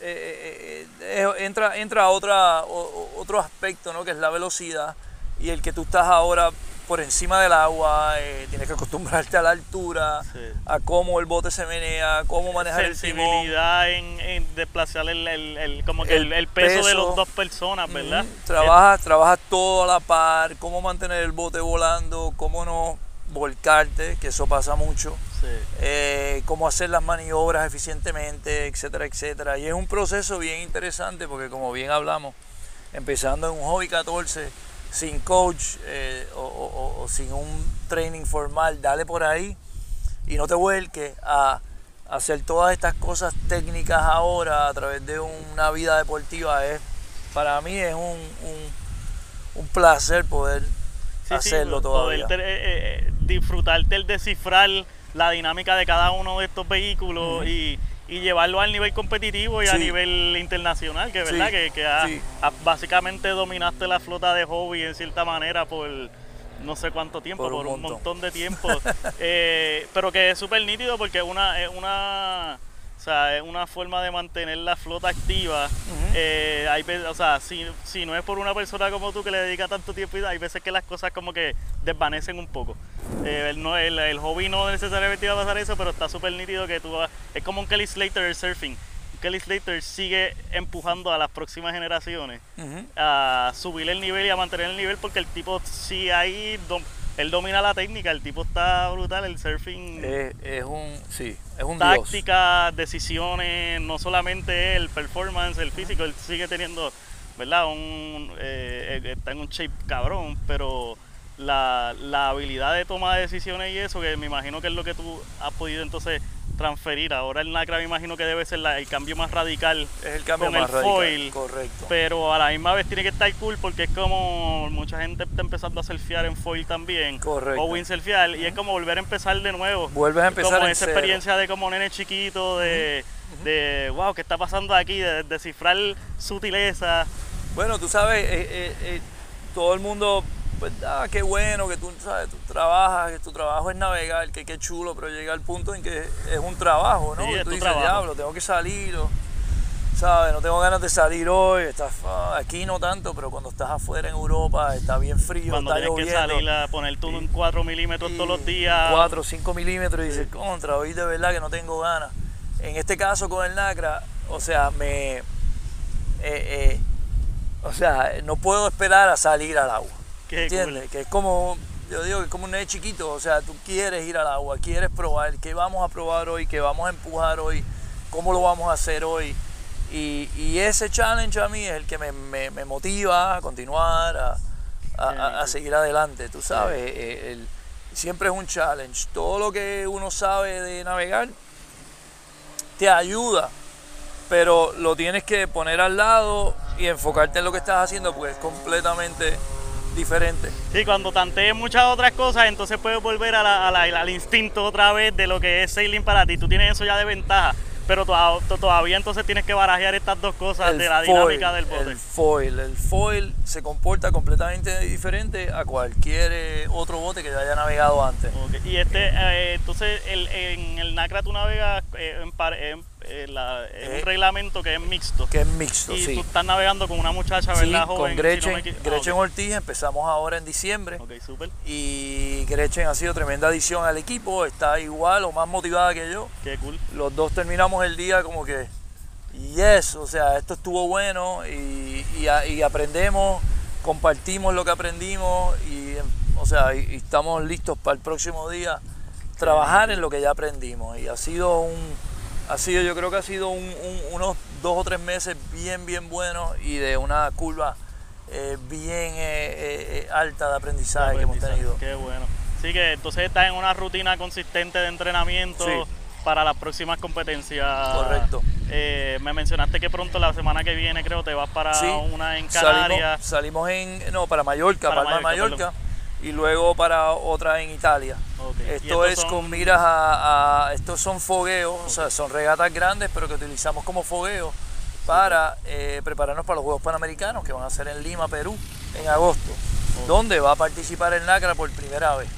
eh, eh, entra, entra otra, o- o- otro aspecto, ¿no? Que es la velocidad y el que tú estás ahora por encima del agua, eh, tienes que acostumbrarte a la altura, Sí. a cómo el bote se menea, cómo manejar el timón. sensibilidad en, en desplazar el, el- el- como que el, El el peso, de las dos personas, ¿verdad? Ujú, Trabajas, trabajas todo a la par, cómo mantener el bote volando, cómo no volcarte, que eso pasa mucho, Sí. eh, cómo hacer las maniobras eficientemente, etcétera, etcétera. Y es un proceso bien interesante porque como bien hablamos, empezando en un hobby 14, sin coach eh, o, o- o- o sin un training formal, dale por ahí y no te vuelques a hacer todas estas cosas técnicas ahora a través de una vida deportiva. Es, para mí es un, un- un placer poder Sí, hacerlo todavía. eh, disfrutarte el descifrar la dinámica de cada uno de estos vehículos y, y llevarlo al nivel competitivo y a nivel internacional, que Sí, verdad que, que sí. básicamente dominaste la flota de hobby en cierta manera por no sé cuánto tiempo, Por por un un, montón. de tiempo, Eh, pero que es súper nítido porque una, es una, o sea, es una forma de mantener la flota activa. Eh, hay veces, o sea, si, si no es por una persona como tú que le dedica tanto tiempo, y hay veces que las cosas como que desvanecen un poco. Eh, el, no, el, el hobby no necesariamente iba a pasar eso, pero está súper nítido que tú vas- es como un Kelly Slater del surfing. Kelly Slater sigue empujando a las próximas generaciones a subir el nivel y a mantener el nivel porque el tipo sí ahí dom- él domina la técnica, el tipo está brutal, el surfing Es, es un, sí, es un tácticas, decisiones, no solamente el performance, el físico, él sigue teniendo, ¿verdad? Un, eh, eh, está en un shape cabrón, pero la, la habilidad de toma de decisiones y eso, que me imagino que es lo que tú has podido entonces transferir. Ahora el NACRA me imagino que debe ser la- el cambio más radical Es el cambio con más el radical. foil, Correcto. pero a la misma vez tiene que estar cool porque es como mucha gente está empezando a surfear en foil también. Correcto. O windsurfear y es como volver a empezar de nuevo. Vuelves a empezar como en esa cero. experiencia de como nene chiquito, de, de wow, ¿qué está pasando aquí? De descifrar sutileza. Bueno, tú sabes, eh, eh, eh, todo el mundo, pues, ah, qué bueno que tú, sabes, tú trabajas, que tu trabajo es navegar, que qué chulo, pero llega el punto en que es un trabajo, ¿no? Sí, Que tú dices, trabajo. diablo, tengo que salir, o, ¿sabes? No tengo ganas de salir hoy, estás, ah, aquí no tanto, pero cuando estás afuera en Europa, está bien frío, Cuando está tienes que lloviendo. salir a poner tú en 4 milímetros todos los días. 4 o 5 milímetros y dices, contra, hoy de verdad que no tengo ganas. En este caso con el NACRA, o sea, me eh, eh, o sea, no puedo esperar a salir al agua. ¿Entiendes? Que es como, yo digo que es como un nene chiquito, o sea, tú quieres ir al agua, quieres probar, qué vamos a probar hoy, qué vamos a empujar hoy, cómo lo vamos a hacer hoy. Y, y ese challenge a mí es el que me, me- me motiva a continuar, a, a- a- a seguir adelante, tú sabes. eh, el- siempre es un challenge. Todo lo que uno sabe de navegar te ayuda, pero lo tienes que poner al lado y enfocarte en lo que estás haciendo, porque es completamente diferente. Sí, cuando tantees muchas otras cosas, entonces puedes volver a la- a la- al instinto otra vez de lo que es sailing para ti. Tú tienes eso ya de ventaja, pero todavía entonces tienes que barajear estas dos cosas El de la foil, dinámica del bote. El foil, el foil se comporta completamente diferente a cualquier eh, otro bote que yo haya navegado antes. Y este, eh, entonces el- en el NACRA tú navegas eh, en, par- en- en la- en Eh, un reglamento que es mixto. Que es mixto, y sí. tú estás navegando con una muchacha, Sí, ¿verdad? con joven, si no Gretchen, me ah, Gretchen. Ortiz empezamos ahora en diciembre. Ok, súper. Y Gretchen ha sido tremenda adición al equipo, está igual o más motivada que yo. Qué cool. Los dos terminamos el día como que, yes, o sea, esto estuvo bueno y, y y aprendemos, compartimos lo que aprendimos y, o sea, y, y estamos listos para el próximo día trabajar en lo que ya aprendimos. Y ha sido un, ha sido, yo creo que ha sido un- un- unos dos o tres meses bien, bien buenos y de una curva eh, bien eh, eh, alta de aprendizaje, que hemos tenido. Qué bueno. Así que entonces estás en una rutina consistente de entrenamiento Sí. para las próximas competencias. Correcto. Eh, me mencionaste que pronto la semana que viene creo te vas para Sí, una en Canarias. Salimos, salimos en, no, para Mallorca, Para Palma de Mallorca, Mallorca, y luego para otra en Italia. Esto es son- con miras a, a- estos son fogueos, o sea, son regatas grandes, pero que utilizamos como fogueo para eh, prepararnos para los Juegos Panamericanos que van a ser en Lima, Perú, en agosto, donde va a participar el NACRA por primera vez.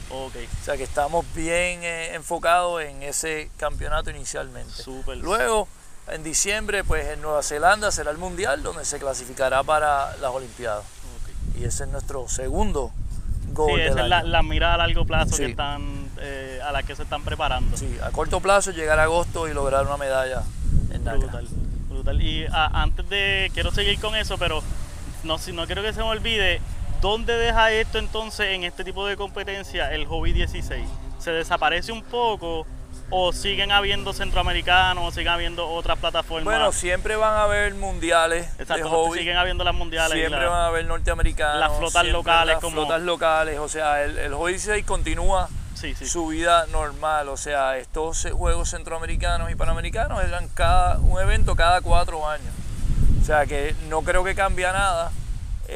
O sea que estamos bien eh, enfocados en ese campeonato inicialmente. Luego, en diciembre, pues en Nueva Zelanda será el Mundial, donde se clasificará para las Olimpiadas. Y ese es nuestro segundo Sí, esa es la, mirada a largo plazo que están, eh, a la que se están preparando. Sí, a corto plazo llegar a agosto y lograr una medalla en NACRA. Brutal, brutal. Y antes de, quiero seguir con eso, pero no, si no quiero que se me olvide, ¿dónde deja esto entonces en este tipo de competencia el hobby 16? ¿Se desaparece un poco o siguen habiendo centroamericanos o siguen habiendo otras plataformas? Bueno, siempre van a haber mundiales Exacto, de hobby. siguen habiendo las mundiales. y Siempre la- van a haber norteamericanos. las flotas locales Las como- flotas locales. O sea, el, el hobby 16 continúa Sí, sí. su vida normal. O sea, estos juegos centroamericanos y panamericanos eran cada, un evento cada cuatro años. O sea que no creo que cambie nada.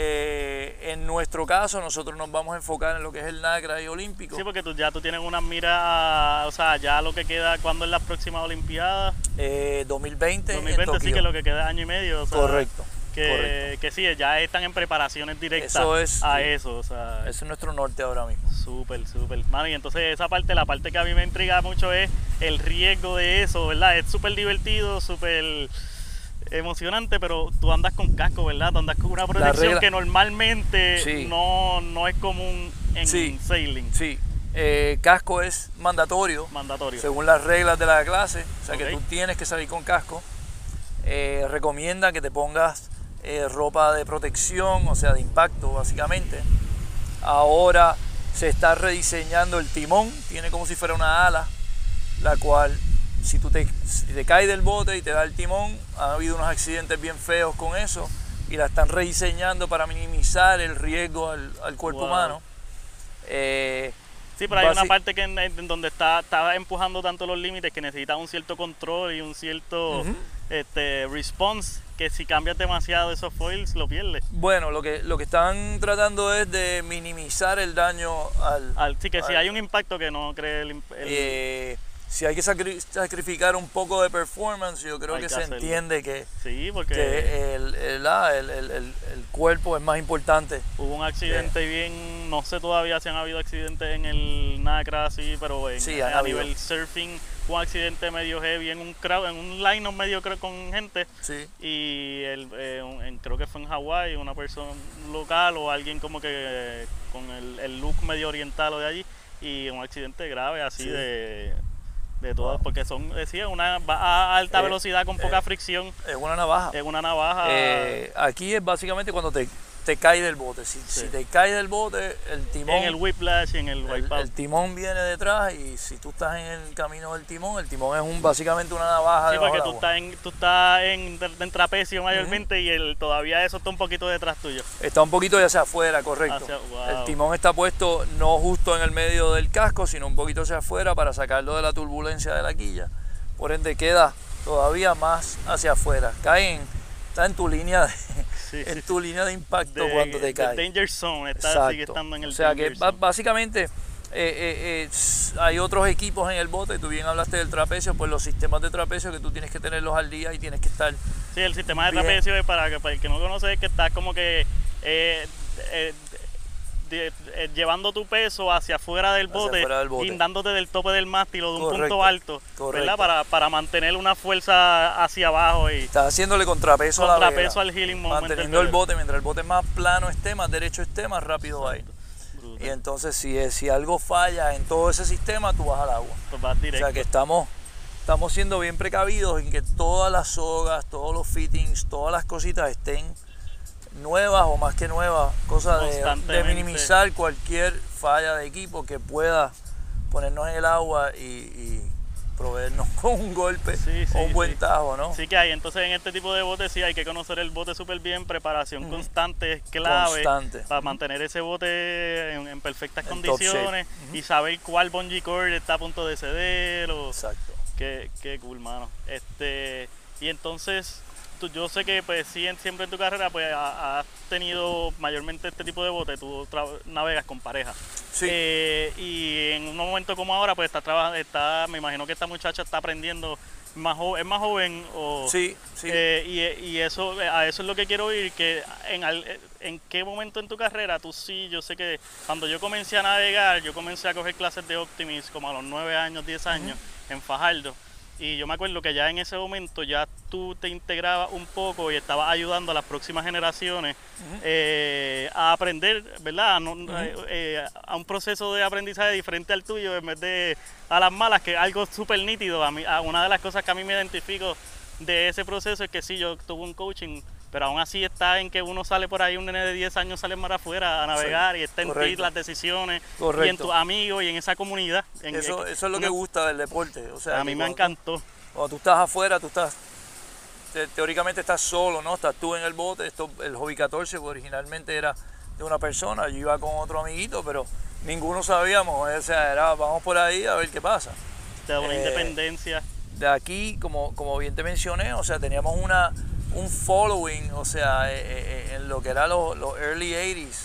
Eh, en nuestro caso, nosotros nos vamos a enfocar en lo que es el NACRA y Olímpico. Sí, porque tú, ya tú tienes unas miras, o sea, ya lo que queda, cuando es la próxima Olimpiada? Eh, 2020, en 2020, sí, Tokio. que lo que queda es año y medio. o sea, Correcto. Que, correcto. que sí, ya están en preparaciones directas Eso es, a sí. eso, o sea, Ese es nuestro norte ahora mismo. súper, súper. Mano, y entonces esa parte, la parte que a mí me intriga mucho es el riesgo de eso, ¿verdad? Es súper divertido, súper emocionante, pero tú andas con casco, ¿verdad? Tú andas con una protección que normalmente Sí. no, no es común en Sí. sailing, Sí, eh, casco es mandatorio mandatorio. según las reglas de la clase, o sea que tú tienes que salir con casco. Eh, recomienda que te pongas eh, ropa de protección, o sea, de impacto básicamente. Ahora se está rediseñando el timón, tiene como si fuera una ala, la cual si tú te, si te caes del bote y te da el timón, ha habido unos accidentes bien feos con eso y la están rediseñando para minimizar el riesgo al, al cuerpo Wow. humano. Eh, Sí, pero hay una parte que en, en donde está, está empujando tanto los límites que necesita un cierto control y un cierto Ujú. este, response que si cambias demasiado esos foils lo pierdes. Bueno, lo que, lo que están tratando es de minimizar el daño al... Al- sí, que si hay un impacto que no cree el, el- eh, si hay que sacri- sacrificar un poco de performance, yo creo que, que se hacerlo. entiende que, sí, porque que el, el- ah, el- el- el- cuerpo es más importante. hubo un accidente bien, no sé todavía si han habido accidentes en el NACRA así, pero en- Sí, a nivel surfing un accidente medio heavy en un crowd, en un line medio creo con gente Sí, y el, eh, un- en- creo que fue en Hawái una persona local o alguien como que eh, con el, el look medio oriental o de allí y un accidente grave así Sí. de de todas, porque son, decía, una va a alta Eh, velocidad con poca eh, fricción, Es una navaja. es una navaja. Eh, aquí es básicamente cuando te, te cae del bote. Si, Sí. si te cae del bote, el timón, en el whiplash y en el el, wipeout. el timón viene detrás y si tú estás en el camino del timón, el timón es un básicamente una navaja Sí, porque tú estás en, tú estás en, en trapecio mayormente y el, todavía eso está un poquito detrás tuyo. Está un poquito hacia afuera, correcto. Hacia- wow. El timón está puesto no justo en el medio del casco, sino un poquito hacia afuera para sacarlo de la turbulencia de la quilla. Por ende queda todavía más hacia afuera. Cae en, está en tu línea de, Sí, en tu línea de impacto De- cuando te de cae. danger zone, está, sigue estando en el o sea que danger ba- zone. básicamente eh, eh, eh, hay otros equipos en el bote. Tú bien hablaste del trapecio, pues los sistemas de trapecio que tú tienes que tenerlos al día y tienes que estar Sí, el sistema de Bien. trapecio es para, para el que no conoce es que estás como que de- eh, llevando tu peso hacia afuera del Hacia bote, afuera del bote. guindándote del tope del mástil o de un Correcto, punto alto, correcto. ¿verdad? Para, para mantener una fuerza hacia abajo y Estás haciéndole contrapeso, a la vela, al healing moment. manteniendo el bote, mientras el bote más plano esté, más derecho esté, más rápido va a ir. Brutal. Y entonces si, si algo falla en todo ese sistema, tú vas al agua. Pues vas O sea que estamos, estamos siendo bien precavidos en que todas las sogas, todos los fittings, todas las cositas estén nuevas o más que nuevas, cosa de, minimizar cualquier falla de equipo que pueda ponernos en el agua y, y proveernos con un golpe Sí, sí, o un buen sí. tajo, ¿no? Sí que hay, entonces en este tipo de botes sí hay que conocer el bote súper bien, preparación constante es clave Constante. para mantener ese bote en, en perfectas condiciones y saber cuál bungee cord está a punto de ceder o Exacto. qué, qué cool, mano. Este, y entonces tú- yo sé que pues sí, en- siempre en tu carrera pues ha- has tenido mayormente este tipo de bote, tú navegas con pareja. Sí. Eh, y en un momento como ahora, pues está trabajando, está, me imagino que esta muchacha está aprendiendo más jo- es más joven o Sí, sí. eh, y, y eso a eso es lo que quiero ir que en, al- en qué momento en tu carrera tú sí yo sé que cuando yo comencé a navegar yo comencé a coger clases de Optimis como a los 9 años 10 años en Fajardo y yo me acuerdo que ya en ese momento ya tú te integrabas un poco y estabas ayudando a las próximas generaciones eh, a aprender, ¿verdad? Eh, eh, a un proceso de aprendizaje diferente al tuyo en vez de a las malas, que es algo súper nítido. A mí, a una de las cosas que a mí me identifico de ese proceso es que sí, yo tuve un coaching, pero aún así está en que uno sale por ahí, un nene de 10 años sale mar afuera a navegar y está en ti correcto. las decisiones y en Correcto. tus amigos y en esa comunidad. En- Eso, eso es lo que gusta del deporte. O sea, A mí que me encantó. Cuando tú estás afuera, tú estás, te- teóricamente estás solo, ¿no? Estás tú en el bote. Esto, el Hobby 14 pues, originalmente era de una persona, yo iba con otro amiguito, pero ninguno sabíamos. O sea, era vamos por ahí a ver qué pasa. Da una Eh, independencia. De aquí, como, como bien te mencioné, o sea, teníamos una, un following, o sea, eh, eh, en lo que era los, early 80s,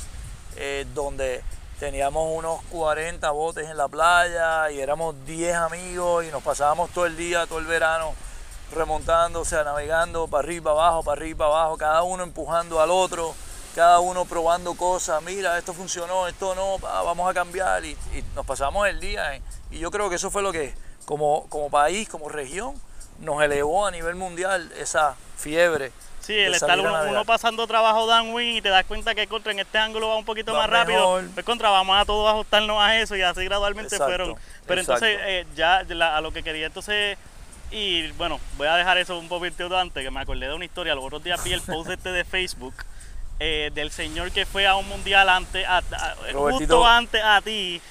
eh, donde teníamos unos 40 botes en la playa y éramos 10 amigos y nos pasábamos todo el día, todo el verano remontando, o sea, navegando para arriba, abajo, para arriba, abajo, cada uno empujando al otro, cada uno probando cosas, mira, esto funcionó, esto no, vamos a cambiar y, nos pasamos el día. y yo creo que eso fue lo que, como, como país, como región, nos elevó a nivel mundial esa fiebre. Sí, el estar uno, pasando trabajo downwind y te das cuenta que contra en este ángulo va un poquito Va más rápido, pues contra vamos a todos ajustarnos a eso y así gradualmente Exacto, fueron. Pero exacto. entonces eh, ya la- a lo que quería entonces y bueno, voy a dejar eso un poquito antes que me acordé de una historia, los otros días vi el post este de Facebook eh, del señor que fue a un mundial antes a- a- justo antes a ti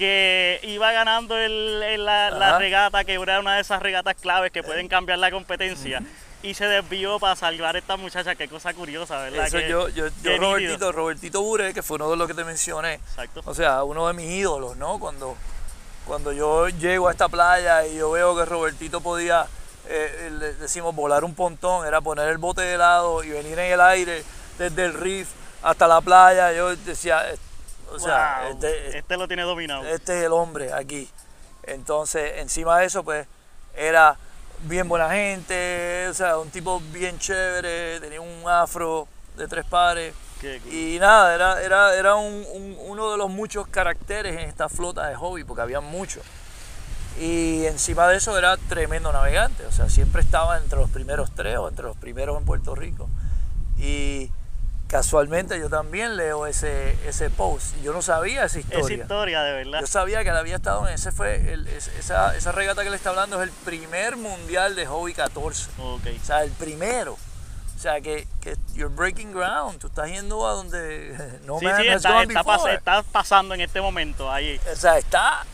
que iba ganando el, el- la, regata, que era una de esas regatas claves que pueden cambiar la competencia. Y se desvió para salvar a esta muchacha, qué cosa curiosa, ¿verdad? Eso Que- yo, yo, yo nítido. Robertito, Robertito Bure, que fue uno de los que te mencioné, Exacto. o sea, uno de mis ídolos, ¿no? Cuando, cuando yo llego a esta playa y yo veo que Robertito podía, eh, le decimos, volar un pontón, era poner el bote de lado y venir en el aire desde el reef hasta la playa, yo decía, o sea, este, este lo tiene dominado. este es el hombre aquí. Entonces, encima de eso, pues, era bien buena gente, o sea, un tipo bien chévere, tenía un afro de tres pares. Qué cool. Y nada, era, era, era un- un- uno de los muchos caracteres en esta flota de hobby, porque había muchos. Y encima de eso era tremendo navegante, o sea, siempre estaba entre los primeros tres o entre los primeros en Puerto Rico. Y casualmente yo también leo ese, ese post. Yo no sabía esa historia. Esa historia, de verdad. Yo sabía que él había estado en ese fue el- es- esa, esa regata que le está hablando es el primer mundial de hobby 14. Ok. O sea, el primero. O sea, que, que you're breaking ground. Tú estás yendo a donde no Sí, man sí, está, está, pas- está pasando en este momento ahí. O sea, está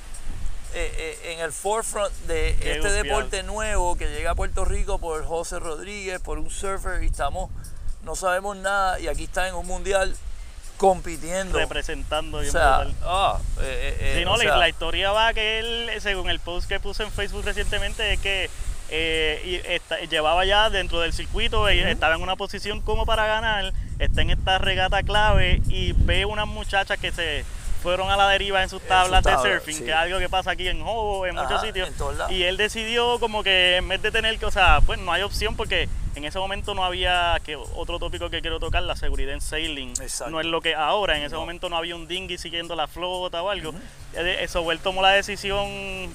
eh, eh, en el forefront de Qué este gufiado. deporte nuevo que llega a Puerto Rico por José Rodríguez, por un surfer y estamos, no sabemos nada y aquí está en un mundial compitiendo. representando O sea, ah, eh, eh, Sí, no, o la, sea, la historia va que él, según el post que puse en Facebook recientemente, es que eh, y llevaba ya dentro del circuito, y estaba en una posición como para ganar, está en esta regata clave y ve unas muchachas que se fueron a la deriva en sus tablas de tablas, surfing, sí. que es algo que pasa aquí en Hobo, en Ajá, muchos sitios. en. Y él decidió como que en vez de tener que, o sea, pues no hay opción porque en ese momento no había, que otro tópico que quiero tocar, la seguridad en sailing. Exacto. No es lo que ahora, en ese No. momento no había un dinghy siguiendo la flota o algo. Eh, Eso, él tomó la decisión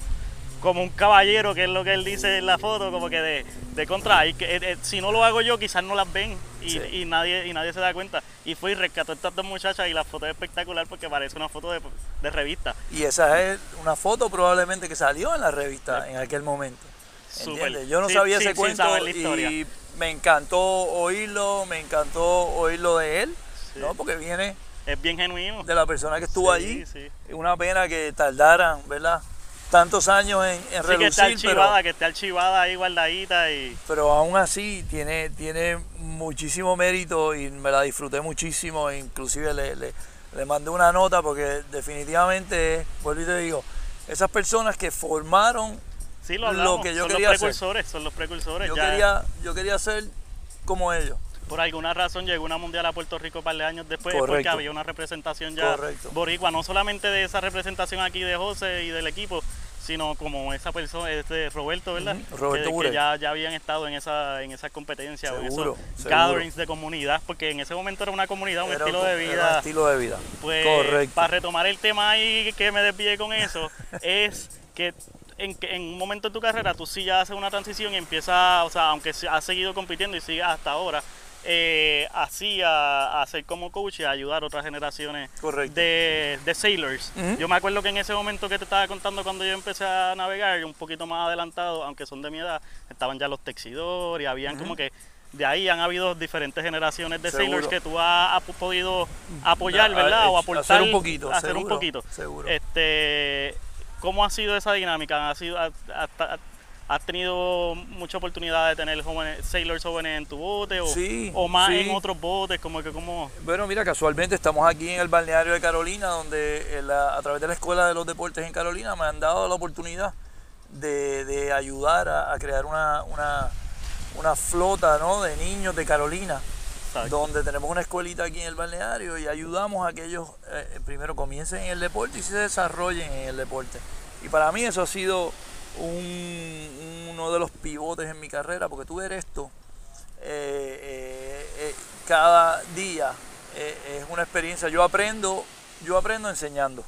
como un caballero, que es lo que él dice en la foto, como que de, de contra. Y que, eh, eh, si no lo hago yo, quizás no las ven y, Sí. y nadie y nadie se da cuenta. Y fue y rescató a estas dos muchachas y la foto es espectacular porque parece una foto de, de revista. Y esa es una foto probablemente que salió en la revista en aquel momento. ¿Entiendes? Yo no Sí, sabía ese cuento saber la historia. y me encantó oírlo, me encantó oírlo de él, Sí. ¿no? Porque viene Es bien genuino. de la persona que estuvo allí. sí. Una pena que tardaran, ¿verdad? Tantos años en, en Sí, que esté archivada, pero, que esté archivada ahí guardadita y pero aún así tiene, tiene muchísimo mérito y me la disfruté muchísimo. Inclusive le, le, le mandé una nota porque definitivamente, vuelvo y te digo, esas personas que formaron sí lo Lo hablamos. que yo son quería los hacer. precursores, son los precursores. Yo ya. quería, yo quería ser como ellos. Por alguna razón llegó una mundial a Puerto Rico un par de años después porque había una representación ya Correcto. boricua, no solamente de esa representación aquí de José y del equipo, sino como esa persona, este Roberto, ¿verdad? Ujú, Roberto que, que ya, ya habían estado en esa en esas competencias o en Seguro, esos seguro. gatherings de comunidad, porque en ese momento era una comunidad, un Era estilo un- de era un vida. estilo de vida. Pues Correcto. para retomar el tema ahí que me desvié con eso, es que en, que en un momento de tu carrera tú sí ya haces una transición y empiezas, o sea, aunque se- has seguido compitiendo y sigues hasta ahora, eh, así a, a ser como coach y a ayudar a otras generaciones Correcto. de, de sailors. Yo me acuerdo que en ese momento que te estaba contando cuando yo empecé a navegar, un poquito más adelantado, aunque son de mi edad, estaban ya los texidores y habían como que de ahí han habido diferentes generaciones de Seguro. sailors que tú has, has podido apoyar, A- ¿verdad? O a- aportar. hacer un poquito, hacer un seguro, poquito. seguro. Este, ¿Cómo ha sido esa dinámica? ¿Ha sido, ha- ha- ¿Has tenido mucha oportunidad de tener jóvenes, sailors jóvenes en tu bote o, Sí, o más sí. en otros botes? Como que como... Bueno, mira, casualmente estamos aquí en el balneario de Carolina, donde la- a través de la Escuela de los Deportes en Carolina me han dado la oportunidad de, de ayudar a, a crear una, una, una flota ¿no? de niños de Carolina, donde tenemos una escuelita aquí en el balneario y ayudamos a que ellos eh, primero comiencen en el deporte y se desarrollen en el deporte. Y para mí eso ha sido un- uno de los pivotes en mi carrera, porque tú ver esto eh, eh, cada día es una experiencia. Yo aprendo, yo aprendo enseñando.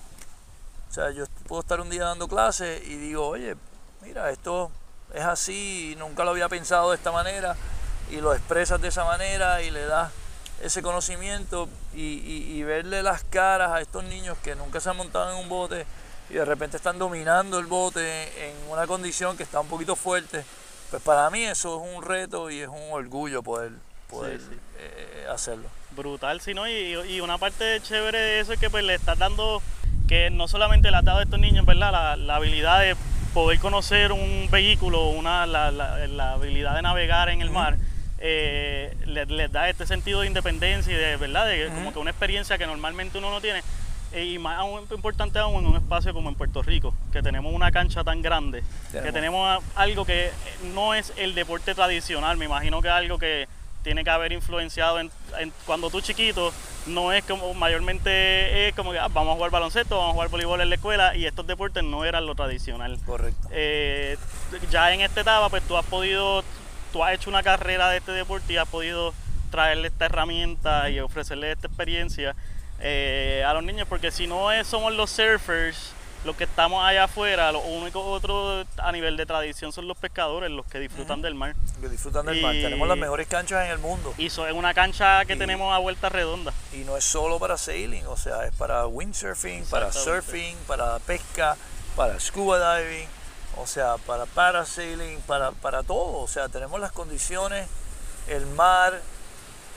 O sea, yo puedo estar un día dando clases y digo, oye, mira, esto es así, nunca lo había pensado de esta manera, y lo expresas de esa manera y le das ese conocimiento y, y- y verle las caras a estos niños que nunca se han montado en un bote y de repente están dominando el bote en una condición que está un poquito fuerte, pues para mí eso es un reto y es un orgullo poder, poder Sí, sí. eh, hacerlo. Brutal, sí, ¿no? Y, y una parte chévere de eso es que pues le estás dando, que no solamente le has dado a estos niños, ¿verdad? La, la habilidad de poder conocer un vehículo, una, la, la- la habilidad de navegar en el mar, eh, les, les da este sentido de independencia y de, ¿verdad? De como que una experiencia que normalmente uno no tiene. Eh, Y más aún, importante aún en un espacio como en Puerto Rico, que tenemos una cancha tan grande, que Tenemos. algo que no es el deporte tradicional, me imagino que algo que tiene que haber influenciado en, en- cuando tú chiquito, no es como mayormente es como que ah, vamos a jugar baloncesto, vamos a jugar voleibol en la escuela y estos deportes no eran lo tradicional. Correcto. Eh, ya en esta etapa pues tú has podido, tú has hecho una carrera de este deporte y has podido traerle esta herramienta y ofrecerle esta experiencia eh, a los niños porque si no es- somos los surfers los que estamos allá afuera, los únicos otros a nivel de tradición son los pescadores, los que disfrutan del mar. Que disfrutan del mar. Tenemos las mejores canchas en el mundo. Y eso es una cancha que Y- tenemos a vuelta redonda. Y no es solo para sailing, o sea, es para windsurfing, para surfing, para pesca, para scuba diving, o sea, para parasailing, para, para todo. O sea, tenemos las condiciones, el mar,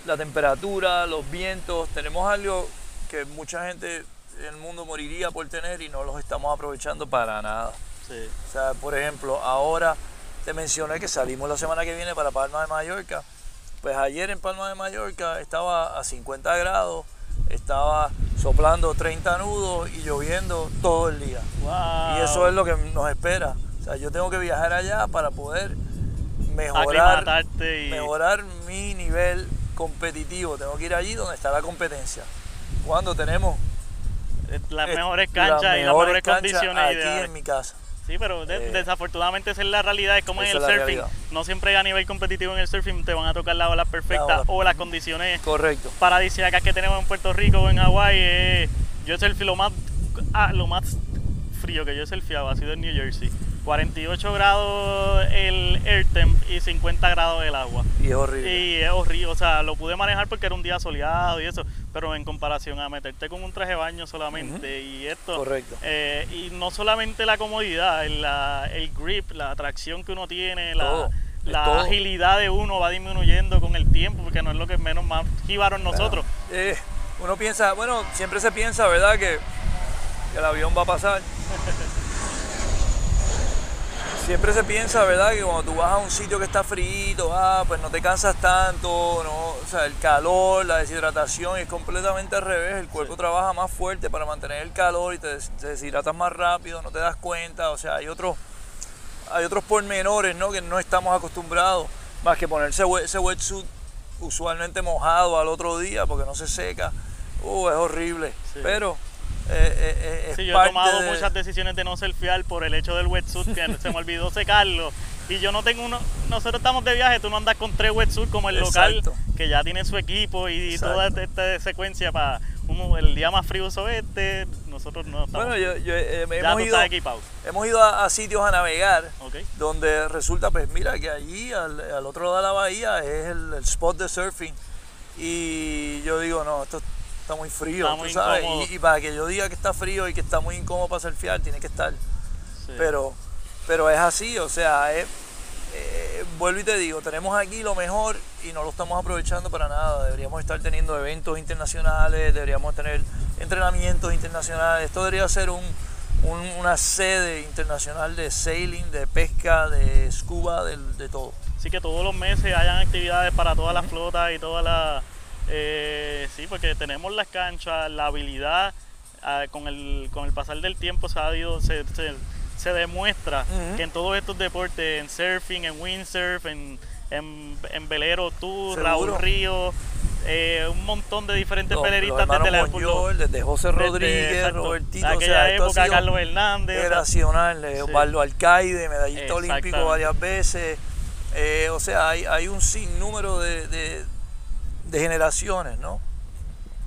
la temperatura, los vientos. Tenemos algo que mucha gente en el mundo moriría por tener y no los estamos aprovechando para nada. Sí. O sea, por ejemplo, ahora te mencioné que salimos la semana que viene para Palma de Mallorca. Pues ayer en Palma de Mallorca estaba a 50 grados, estaba soplando 30 nudos y lloviendo todo el día. Wow. Y eso es lo que nos espera. Sea, yo tengo que viajar allá para poder mejorar, y... mejorar mi nivel competitivo. Tengo que ir allí donde está la competencia. Cuando tenemos las eh, mejores canchas y las mejores condiciones aquí ideales. en mi casa. Sí, pero de- Eh, desafortunadamente esa es la realidad, es como en el surfing. realidad. No siempre a nivel competitivo en el surfing te van a tocar las olas perfectas ola. o las condiciones Correcto. paradisíacas que tenemos en Puerto Rico o en Hawái. eh, yo surfé lo más, ah, lo más frío que yo he surfeado ha sido en New Jersey. 48 grados el air temp y 50 grados el agua. Y es horrible. Y es horrible, o sea, lo pude manejar porque era un día soleado y eso, pero en comparación a meterte con un traje de baño solamente y esto, Correcto. eh, y no solamente la comodidad, el, la- el grip, la atracción que uno tiene, la, Todo, la todo. agilidad de uno va disminuyendo con el tiempo, porque no es lo que menos más jibaron nosotros. Eh, uno piensa, bueno, siempre se piensa, ¿verdad? Que, que el avión va a pasar. Siempre se piensa, ¿verdad? Que cuando tú vas a un sitio que está frío, ah, pues no te cansas tanto, ¿no? O sea, el calor, la deshidratación es completamente al revés. El cuerpo trabaja más fuerte para mantener el calor y te, des- te deshidratas más rápido, no te das cuenta. O sea, hay otros, hay otros pormenores, ¿no? Que no estamos acostumbrados, más que ponerse ese wetsuit usualmente mojado al otro día porque no se seca. Uh, es horrible. Sí. Pero eh, eh, eh, es Sí, yo he tomado de- muchas decisiones de no surfear por el hecho del wetsuit, que se me olvidó secarlo. Y yo no tengo uno, nosotros estamos de viaje, tú no andas con tres wetsuits como el local, que ya tiene su equipo y Exacto. toda esta, esta secuencia para uno, el día más frío este, nosotros no estamos. Bueno, yo, yo, eh, hemos, ido, hemos ido a, a sitios a navegar donde resulta, pues mira, que allí al, al otro lado de la bahía es el, el spot de surfing. Y yo digo, no, esto está muy frío, Está tú muy sabes. incómodo. Y, y para que yo diga que está frío y que está muy incómodo para surfear, tiene que estar. Sí. Pero, pero es así, o sea, es- eh, vuelvo y te digo, tenemos aquí lo mejor y no lo estamos aprovechando para nada. Deberíamos estar teniendo eventos internacionales, deberíamos tener entrenamientos internacionales. Esto debería ser un, un- una sede internacional de sailing, de pesca, de scuba, de, de todo. Así que todos los meses hayan actividades para todas las flotas y todas las... eh, sí, porque tenemos las canchas, la habilidad, ah, con, el, con el pasar del tiempo se, ha ido, se, se- se demuestra que en todos estos deportes, en surfing, en windsurf, en, en, en velero tour, Seguro. Raúl Río, eh, un montón de diferentes peleristas hermanos desde la Monjol, desde José desde- Rodríguez, exacto, Robertito, o aquella sea, esto ha época, Carlos Hernández. o sea, Generacional, eh, Sí. Osvaldo Alcaide, medallista olímpico varias veces. Eh, o sea, hay, hay un sinnúmero de, de- de generaciones, ¿no?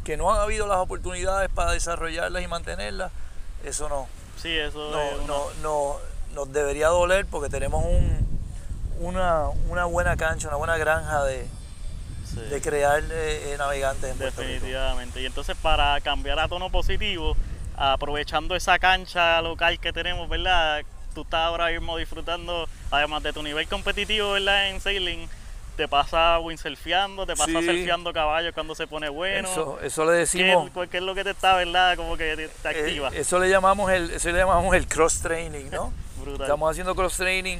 Que no han habido las oportunidades para desarrollarlas y mantenerlas. Eso no, sí, eso no, una- no, no nos debería doler porque tenemos un, una, una buena cancha, una buena granja de, sí. de crear eh, eh, navegantes en Puerto Rico. Definitivamente. Y entonces para cambiar a tono positivo, aprovechando esa cancha local que tenemos, ¿verdad? Tú estás ahora mismo disfrutando, además de tu nivel competitivo, ¿verdad? En sailing, te pasa windsurfeando, te pasa Sí. surfeando caballos cuando se pone bueno. Eso, eso le ¿Qué, decimos. qué es lo que te está, verdad? Como que te, te Eh, activa. eso le llamamos el, eso le llamamos el cross training, ¿no? Brutal. Estamos haciendo cross training.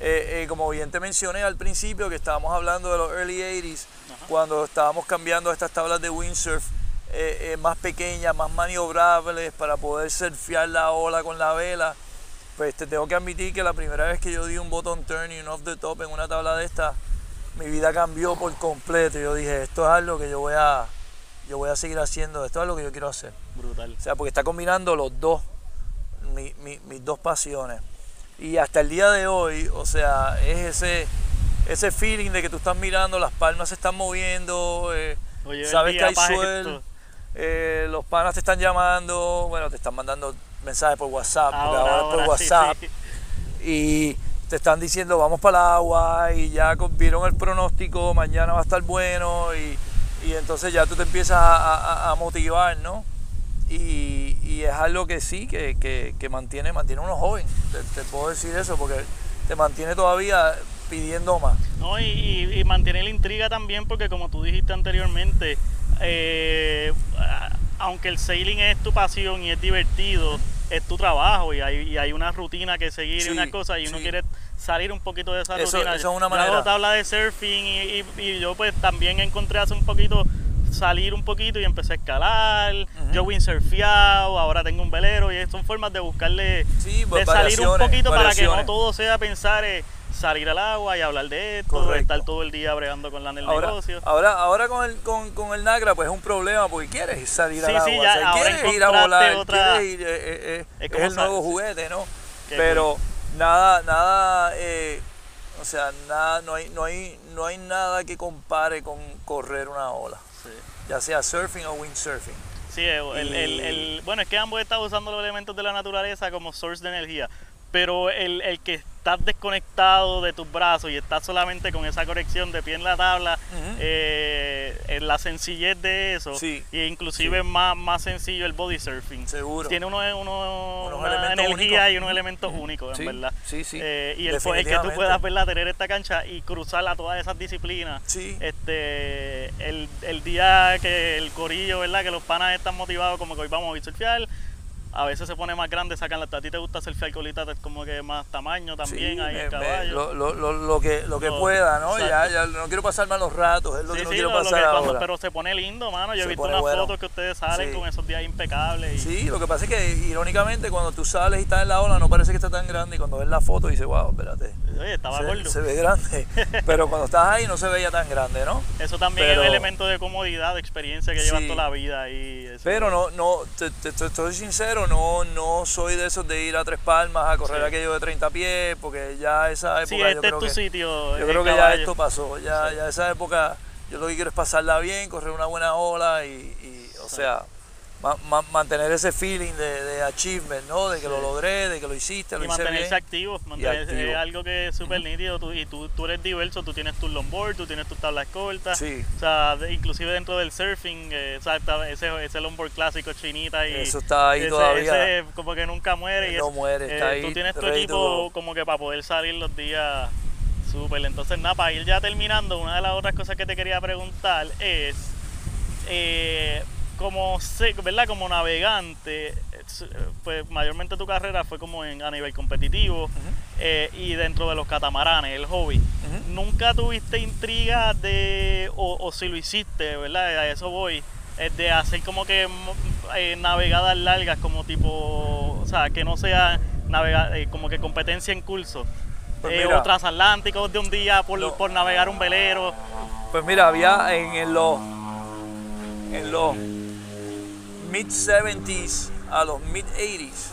eh, eh, como bien te mencioné al principio, que estábamos hablando de los early 80s, Ajá. cuando estábamos cambiando estas tablas de windsurf eh, eh, más pequeñas, más maniobrables, para poder surfear la ola con la vela. Pues te tengo que admitir que la primera vez que yo di un bottom turn y un off the top en una tabla de esta, mi vida cambió por completo. Yo dije, esto es algo que yo voy a, yo voy a seguir haciendo, esto es algo que yo quiero hacer. Brutal. O sea, porque está combinando los dos, mi- mi- mis dos pasiones. Y hasta el día de hoy, o sea, es ese, ese feeling de que tú estás mirando, las palmas se están moviendo, eh, Oye, sabes que hay pa' suel, esto. eh, los panas te están llamando, bueno, te están mandando mensajes por WhatsApp, porque Ahora, ahora, es por ahora, sí, WhatsApp. sí. Y te están diciendo vamos para el agua y ya vieron el pronóstico, mañana va a estar bueno y, y entonces ya tú te empiezas a, a- motivar, ¿no? Y, y es algo que sí, que, que- que mantiene, mantiene uno joven, te, te puedo decir eso, porque te mantiene todavía pidiendo más. No, y- y mantiene la intriga también porque como tú dijiste anteriormente, eh, aunque el sailing es tu pasión y es divertido, es tu trabajo y hay, y hay una rutina que seguir Sí, y una cosa y uno sí. quiere salir un poquito de esa Eso- rutina. eso es una Yo hago tabla de surfing y, y- y yo pues también encontré hace un poquito salir un poquito y empecé a escalar, yo windsurfeado, ahora tengo un velero y son formas de buscarle, Sí, va- de salir un poquito para que no todo sea pensar eh, salir al agua y hablar de esto, Correcto. estar todo el día bregando con la del Ahora, negocio. ahora, ahora con, el, con, con el Nagra pues es un problema porque quieres salir Sí, al agua, sí, o ya sea, ahora quieres ir a volar, otra- quieres ir, eh, eh, eh, Es es, el nuevo juguete, ¿no? Qué Pero nada, nada, eh, o sea, nada, no hay, no hay, no hay nada que compare con correr una ola, Sí. ya sea surfing o windsurfing. Sí, el, el- el- bueno, es que ambos están usando los elementos de la naturaleza como source de energía, pero el, el que estás desconectado de tus brazos y estás solamente con esa corrección de pie en la tabla, eh, en la sencillez de eso, Sí, y inclusive sí. más, más sencillo el body surfing. Seguro. Tiene uno, uno- Unos una energía únicos. y unos elementos únicos, Sí, en verdad. sí, sí, Eh, y el, que tú puedas ¿verdad? tener esta cancha y cruzar a todas esas disciplinas. Sí. Este, el, el día que el corillo, ¿verdad? Que los panas están motivados, como que hoy vamos a ir surfear. A veces se pone más grande, sacan la. ¿A ti te gusta surfear colita como que más tamaño también? Sí, ahí me- el me- caballo. lo, lo- lo- lo que, lo que pueda, ¿no? Ya, ya no quiero pasar malos ratos, es lo Sí, que no sí, quiero pasar que cuando- ahora. pero se pone lindo, mano. Yo he visto unas bueno. fotos que ustedes salen con esos días impecables. Y, Sí, lo que pasa es que irónicamente cuando tú sales y estás en la ola no parece que está tan grande y cuando ves la foto dices, wow, espérate, Oye, estaba se, gordo. se ve grande. Pero cuando estás ahí no se veía tan grande, ¿no? Eso también Pero- es un elemento de comodidad, de experiencia que llevas toda la vida ahí. eso- Pero no, no, te, te- te estoy sincero, no, no soy de esos de ir a Tres Palmas a correr Sí. aquello de 30 pies, porque ya esa época Sí, yo este es creo tu que, sitio. yo creo que ya esto pasó, ya, Sí. ya esa época yo lo que quiero es pasarla bien, correr una buena ola y, y, o sea, ma- ma- mantener ese feeling de, de achievement, ¿no? De que lo logré, de que lo hiciste, lo y hice mantenerse bien. activo, mantenerse activo. es algo que es súper nítido tú, y tú, tú eres diverso, tú tienes tus longboard, tú tienes tus tablas cortas, Sí. o sea, de- inclusive dentro del surfing, eh, o sea, ese, ese longboard clásico chinita y Eso está ahí ese, todavía. ese como que nunca muere y No es- muere, está ahí, tú tienes tu equipo como que para poder salir los días súper, entonces nada, para ir ya terminando, una de las otras cosas que te quería preguntar es eh, como ¿verdad? como navegante, es- pues mayormente tu carrera fue como en, a nivel competitivo eh, y dentro de los catamaranes, el hobby. ¿Nunca tuviste intriga de, o, o si lo hiciste, ¿verdad? A eso voy, es de hacer como que mm, eh, navegadas largas, como tipo, o sea, que no sea navega, eh, como que competencia en curso. Pues eh, mira. o transatlánticos de un día por, No. por navegar un velero. Pues mira, había en, en los en los mid 70s a los mid 80s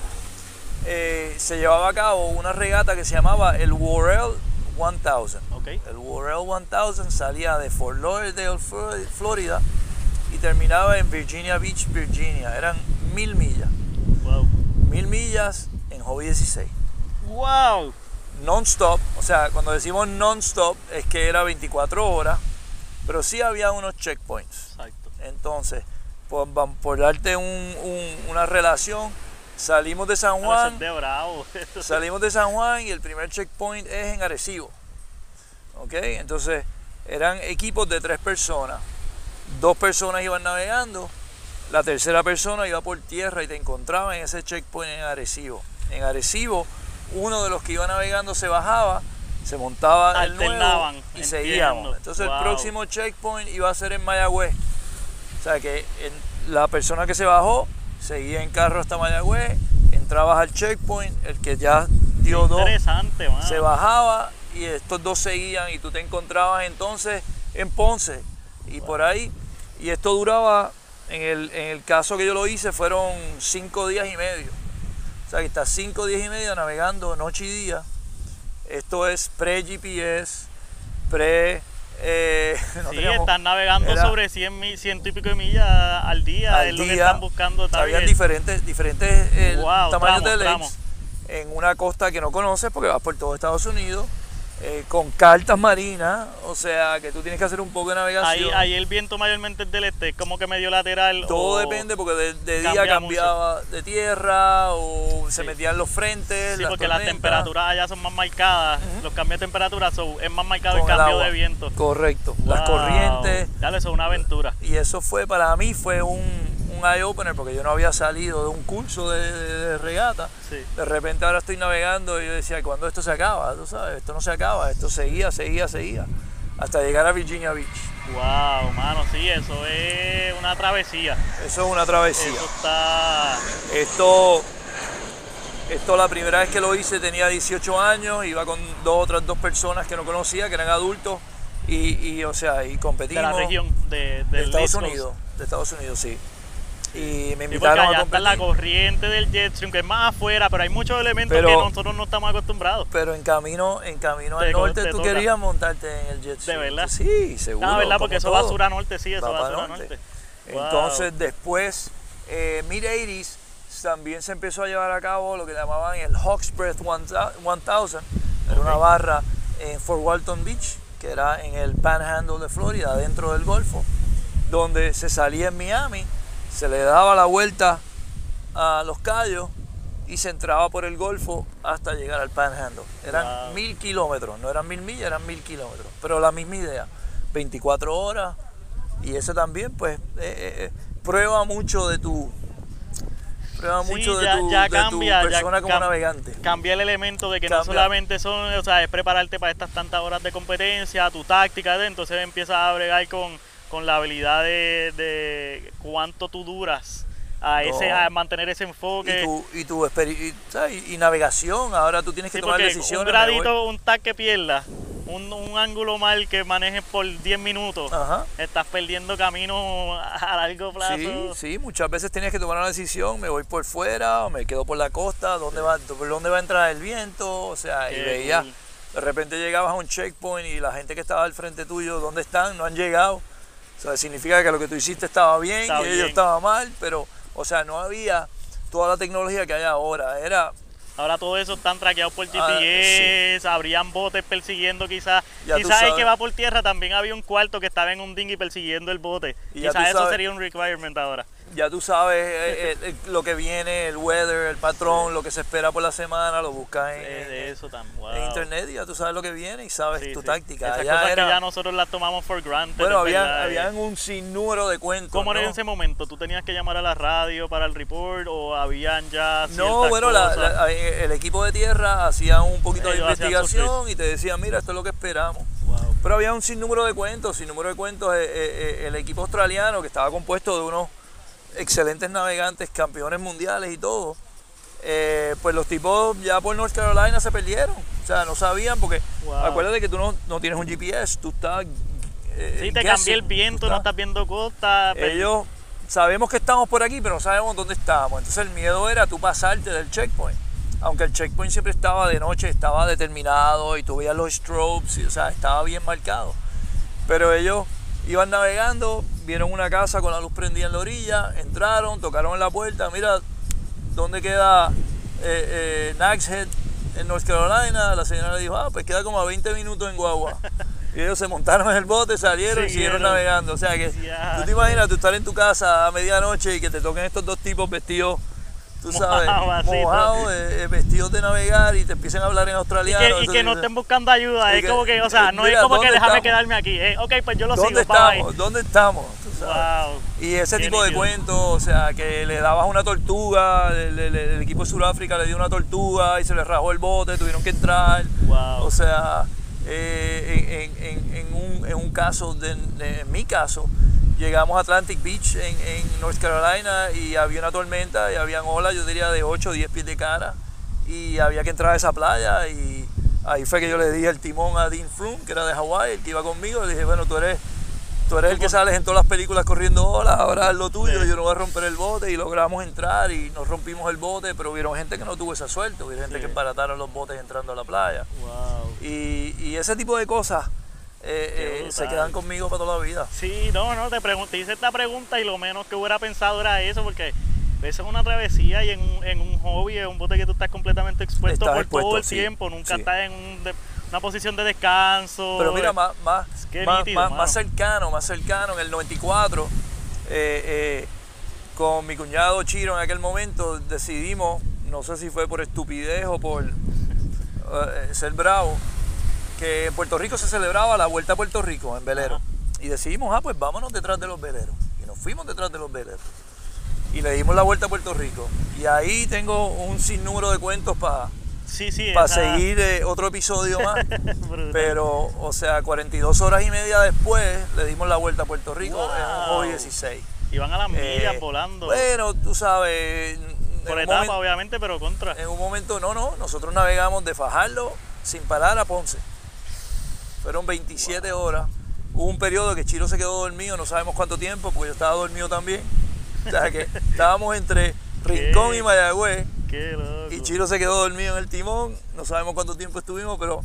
eh, se llevaba a cabo una regata que se llamaba el Worrell 1000. Ok. El Worrell 1000 salía de Fort Lauderdale, Flor- Florida y terminaba en Virginia Beach, Virginia. Eran mil millas. Wow. Mil millas en Hobby 16. ¡Wow! non-stop, o sea, cuando decimos non-stop es que era 24 horas, pero sí había unos checkpoints. Exacto. Entonces, por, por darte un- un- una relación, salimos de San Eso Juan, es de bravo. salimos de San Juan y el primer checkpoint es en Arecibo. ¿Ok? Entonces, eran equipos de tres personas. Dos personas iban navegando, la tercera persona iba por tierra y te encontraba en ese checkpoint en Arecibo. En Arecibo, uno de los que iba navegando se bajaba, se montaba el nuevo y entiendo. seguíamos. Entonces, Wow. el próximo checkpoint iba a ser en Mayagüez. O sea que en- la persona que se bajó seguía en carro hasta Mayagüez, entrabas al checkpoint, el que ya dio dos se bajaba y estos dos seguían y tú te encontrabas entonces en Ponce y por ahí. Y esto duraba, en el, en el caso que yo lo hice, fueron cinco días y medio. O sea que estás cinco días y medio navegando noche y día. Esto es pre-GPS, pre Eh, no Sí, teníamos- están navegando era- sobre 100, mil, ciento y pico de millas al día. al es lo que día, están buscando. habían target. diferentes, diferentes eh, Wow, tamaños tramos, de lakes tramos. en una costa que no conoces porque vas por todo Estados Unidos, eh, con cartas marinas, o sea que tú tienes que hacer un poco de navegación. ahí el viento mayormente es del este, es como que medio lateral. Todo o- depende porque de, de día cambia cambiaba de tierra o se metían los frentes, Sí, las porque las temperaturas allá son más marcadas, los cambios de temperatura so, es más marcado con el cambio de viento. Correcto, las corrientes. Dale, eso es una aventura. Y eso fue, para mí, fue un, un eye-opener porque yo no había salido de un curso de, de- de regata. Sí. De repente ahora estoy navegando y yo decía, ¿cuándo esto se acaba? Tú sabes, esto no se acaba, esto seguía, seguía, seguía, hasta llegar a Virginia Beach. Wow, mano, sí, eso es una travesía. Eso es una travesía. Eso está. Esto, esto la primera vez que lo hice tenía 18 años, iba con dos otras dos personas que no conocía, que eran adultos, y, y, o sea, y De competimos. la región, de, de Estados. Unidos, de Estados Unidos, sí. Y me Sí, invitaron a allá está la competir. corriente del jet stream, que es más afuera, pero hay muchos elementos Pero- que nosotros no estamos acostumbrados. Pero en camino, en camino Te al norte te tú toca. querías montarte en el jet ski. verdad? Sí, seguro. Ah, ¿verdad? Porque eso va todo. sur a norte, sí, eso Va va, sur a norte. norte. Wow. Entonces después, eh, mid-80s, también se empezó a llevar a cabo lo que llamaban el Hawks Breath 1000. Era una barra en Fort Walton Beach, que era en el Panhandle de Florida, dentro del Golfo, donde se salía en Miami, se le daba la vuelta a los Cayos y se entraba por el Golfo hasta llegar al Panhandle. Eran Wow. mil kilómetros, no eran mil millas, eran mil kilómetros, pero la misma idea, 24 horas, y eso también pues eh, eh, eh, prueba mucho de tu prueba Sí, mucho de tu, ya de tu ya persona como cam- navegante. Cambia el elemento de que no solamente son, o sea, es prepararte para estas tantas horas de competencia, tu táctica, de- entonces empiezas a bregar con, con la habilidad de, de cuánto tú duras a ese No. a mantener ese enfoque. Y tu, y, tu y, y navegación, ahora tú tienes que Sí, tomar decisiones. un gradito, un tag que pierdas, un, un ángulo mal que manejes por 10 minutos, Ajá. estás perdiendo camino a largo plazo. Sí, sí, muchas veces tenías que tomar una decisión, me voy por fuera o me quedo por la costa, ¿dónde va, por dónde va a entrar el viento? O sea, y veías, cool. de repente llegabas a un checkpoint y la gente que estaba al frente tuyo, ¿dónde están? No han llegado. O sea, significa que lo que tú hiciste estaba bien Está y ellos estaban mal, pero, o sea, no había toda la tecnología que hay ahora. Era, Ahora todo eso están traqueados por Ah, GPS, habrían botes persiguiendo quizás. Ya Quizás el que va por tierra también había un cuarto que estaba en un dinghy persiguiendo el bote. Y Quizás eso sería un requirement ahora. Ya tú sabes eh, eh, eh, lo que viene, el weather, el patrón, lo que se espera por la semana, lo buscas en, De, de en- eso tan en internet y ya tú sabes lo que viene y sabes Sí, tu sí. táctica. Esas Allá cosas era- que ya nosotros las tomamos for granted. Bueno, habían, verdad, habían un sinnúmero de cuentos. ¿Cómo era en ese momento? ¿Tú tenías que llamar a la radio para el report o habían ya No, bueno, la- eh, el equipo de tierra hacía un poquito de Ellos investigación y te decían, mira, esto es lo que esperamos. Wow. Pero había un sinnúmero de cuentos, sinnúmero de cuentos. eh, el equipo australiano, que estaba compuesto de unos excelentes navegantes, campeones mundiales y todo, eh, pues los tipos ya por North Carolina se perdieron. O sea, no sabían porque Wow. acuérdate que tú no, no tienes un GPS, tú estás... eh, Sí, te cambié el viento, no estás viendo costa. pero- ellos sabemos que estamos por aquí, pero no sabemos dónde estamos. Entonces el miedo era tú pasarte del checkpoint. Aunque el checkpoint siempre estaba de noche, estaba determinado y tú veías los strobes, y, o sea, estaba bien marcado. Pero ellos iban navegando, vieron una casa con la luz prendida en la orilla, entraron, tocaron en la puerta, mira, ¿dónde queda eh, eh, Nags Head en North Carolina? La señora le dijo, ah, pues queda como a 20 minutos en Guagua. Y ellos se montaron en el bote, salieron y siguieron navegando. O sea que tú te imaginas tú estar en tu casa a medianoche y que te toquen estos dos tipos vestidos, tú sabes, mojados, eh, eh, vestidos de navegar y te empiecen a hablar en Y australiano. que, y que no estén buscando ayuda, es que- como que, o sea, eh, no mira, es como que ¿dónde déjame estamos? quedarme aquí. eh, ok, pues yo lo ¿Dónde sigo, estamos? ¿Dónde estamos? Tú sabes. Wow. Y ese Qué tipo de cuentos, o sea, que le dabas una tortuga, el, el- el equipo de Sudáfrica le dio una tortuga y se le rajó el bote, tuvieron que entrar. Wow. O sea, eh, en, en- en un, en un caso, de, de- en mi caso, llegamos a Atlantic Beach en, en North Carolina y había una tormenta y habían olas, yo diría de 8 o 10 pies de cara y había que entrar a esa playa y ahí fue que yo le dije el timón a Dean Froome, que era de Hawái, el que iba conmigo, le dije, bueno, tú eres... Tú eres el que sales en todas las películas corriendo olas, ahora haz lo tuyo, yo no voy a romper el bote y logramos entrar y nos rompimos el bote, pero hubieron gente que no tuvo esa suerte, hubieron gente Sí. que embarataron los botes entrando a la playa. Wow. Y, y ese tipo de cosas eh, eh, se quedan conmigo para toda la vida. Sí, no, no, te, pregun- te hice esta pregunta y lo menos que hubiera pensado era eso, porque eso es una travesía y en un, en un hobby, es un bote que tú estás completamente expuesto Estás por expuesto, todo el sí, tiempo, nunca sí. estás en un de- una posición de descanso. Pero mira, más, más, Qué más, nítido, más- más cercano, más cercano, en el 94, eh, eh, con mi cuñado Chiro en aquel momento decidimos, no sé si fue por estupidez o por eh, ser bravo, que en Puerto Rico se celebraba la Vuelta a Puerto Rico en velero. Ajá. Y decidimos, ah, pues vámonos detrás de los veleros. Y nos fuimos detrás de los veleros. Y le dimos la Vuelta a Puerto Rico. Y ahí tengo un sinnúmero de cuentos para sí, seguir eh, otro episodio más. Pero, o sea, 42 horas y media después le dimos la vuelta a Puerto Rico en un Wow. hobby 16. Y van a las millas Eh, volando. Bueno, tú sabes, por etapa, obviamente, pero contra. en un momento, no, no, nosotros navegamos de Fajardo sin parar a Ponce. Fueron 27 horas. Hubo un periodo que Chiro se quedó dormido, no sabemos cuánto tiempo, porque yo estaba dormido también. O sea que estábamos entre Rincón ¿Qué? y Mayagüez. Qué loco. Y Chiro se quedó dormido en el timón, no sabemos cuánto tiempo estuvimos, pero,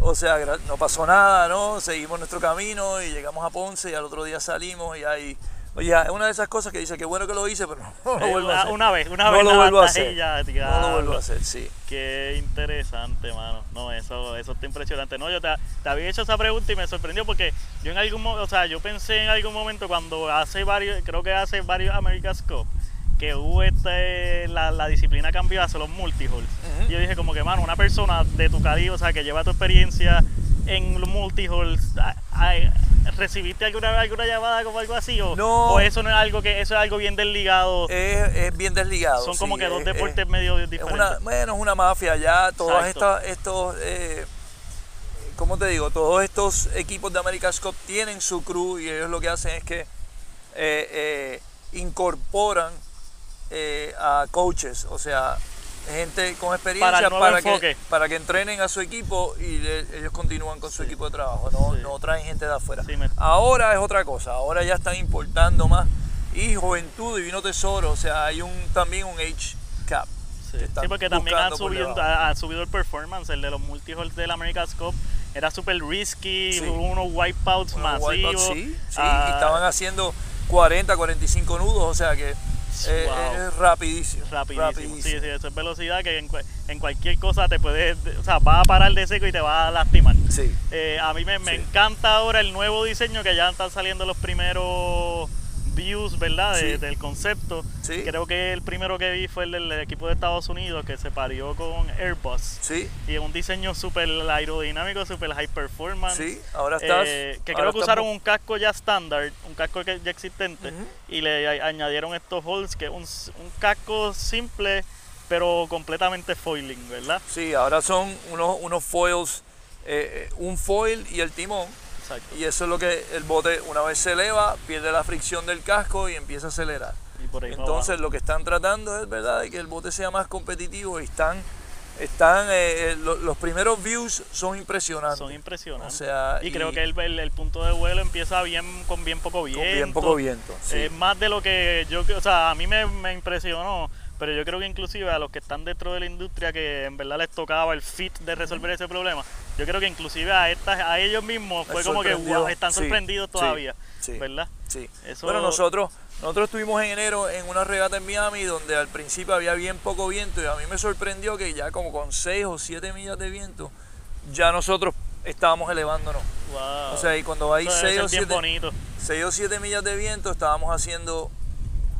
o sea, no pasó nada, ¿no? Seguimos nuestro camino y llegamos a Ponce y al otro día salimos y ahí, oye, es una de esas cosas que dice que bueno que lo hice, pero no lo Eh, vuelvo a una- hacer. Una vez, una no vez lo nada vuelvo a más hacer. y ya, no lo vuelvo a hacer, sí. Qué interesante, mano. No, eso, eso está impresionante. No, yo te, te había hecho esa pregunta y me sorprendió porque yo en algún momento, o sea, yo pensé en algún momento cuando hace varios, creo que hace varios America's Cup, que hubo este, la, la disciplina cambió hacia los multihull. Ujú. Y yo dije como que, mano, una persona de tu calibre, o sea, que lleva tu experiencia en los a- ¿recibiste alguna, alguna llamada como algo así? O, No. o eso no es algo que, eso es algo bien desligado. Es, es bien desligado. Son como que dos es- deportes es- medio es diferentes. una, bueno, es una mafia ya, todos estas, estos, eh, ¿cómo te digo? Todos estos equipos de America's Cup tienen su crew y ellos lo que hacen es que eh, eh, incorporan eh, a coaches, o sea, gente con experiencia Para para, que, para que entrenen a su equipo y le- ellos continúan con su equipo de trabajo, no, Sí. no traen gente de afuera. Sí, me- Ahora es otra cosa, ahora ya están importando más y Juventud Divino Tesoro, o sea, hay un también un age cap. Sí, Sí, porque también por subido, ha, ha subido el performance, el de los multihalls del America's Cup. Era súper risky, Sí. hubo unos wipeouts Unos masivos. wipeouts, sí, sí, Ah, y estaban haciendo 40, 45 nudos, o sea que eh, Wow. es rapidísimo. rapidísimo. Sí, sí, eso es velocidad que en, en cualquier cosa te puedes, o sea, va a parar de seco y te va a lastimar. Sí. Eh, a mí me, me Sí. encanta ahora el nuevo diseño que ya están saliendo los primeros views, ¿verdad? De-. Del concepto. Sí. Creo que el primero que vi fue el del equipo de Estados Unidos que se parió con Airbus. Sí, Y un diseño súper aerodinámico, súper high performance. sí, ahora estás. Eh, que ahora creo que estás usaron un casco ya estándar, un casco que ya existente, y le añadieron estos holes, que es un, un casco simple, pero completamente foiling, ¿verdad? Sí, ahora son unos, unos foils, eh, eh, un foil y el timón. Exacto. Y eso es lo que el bote, una vez se eleva, pierde la fricción del casco y empieza a acelerar. Y por ahí para Entonces lo que están tratando es verdad de que el bote sea más competitivo y están, están eh, eh, lo- los primeros views son impresionantes. son impresionantes. O sea, y, y- creo que el, el- el punto de vuelo empieza bien con bien poco viento. Con bien poco viento. sí. Es más de lo que yo, o sea, a mí me, me impresionó, pero yo creo que inclusive a los que están dentro de la industria que en verdad les tocaba el fit de resolver ese problema, yo creo que inclusive a estas, a ellos mismos fue como que wow, están sorprendidos sí, todavía, sí. ¿verdad? Sí. Eso- Bueno, nosotros, nosotros estuvimos en enero en una regata en Miami donde al principio había bien poco viento y a mí me sorprendió que ya como con 6 o 7 millas de viento ya nosotros estábamos elevándonos. Wow. O sea, y cuando hay Eso debe 6 o, ser bien 7, bonito. 6 o 7 millas de viento estábamos haciendo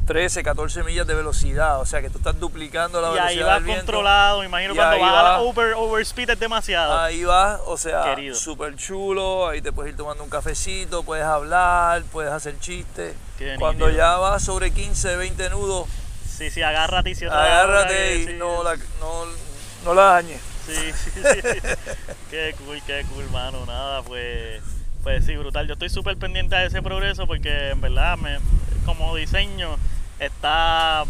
13, 14 millas de velocidad. O sea, que tú estás duplicando la Y velocidad ahí vas del controlado, me imagino Y cuando vas a la va. over, overspeed es demasiado. Ahí vas, o sea, súper chulo, ahí te puedes ir tomando un cafecito, puedes hablar, puedes hacer chistes. Qué Cuando nítido. ya vas sobre 15, 20 nudos, Sí, sí, agárrate y la agárrate y sí. no, la, no, no la dañes. Sí, sí, sí. qué cool, qué cool, mano. Nada, pues, pues sí, brutal. Yo estoy súper pendiente a ese progreso porque en verdad, me, como diseño, está.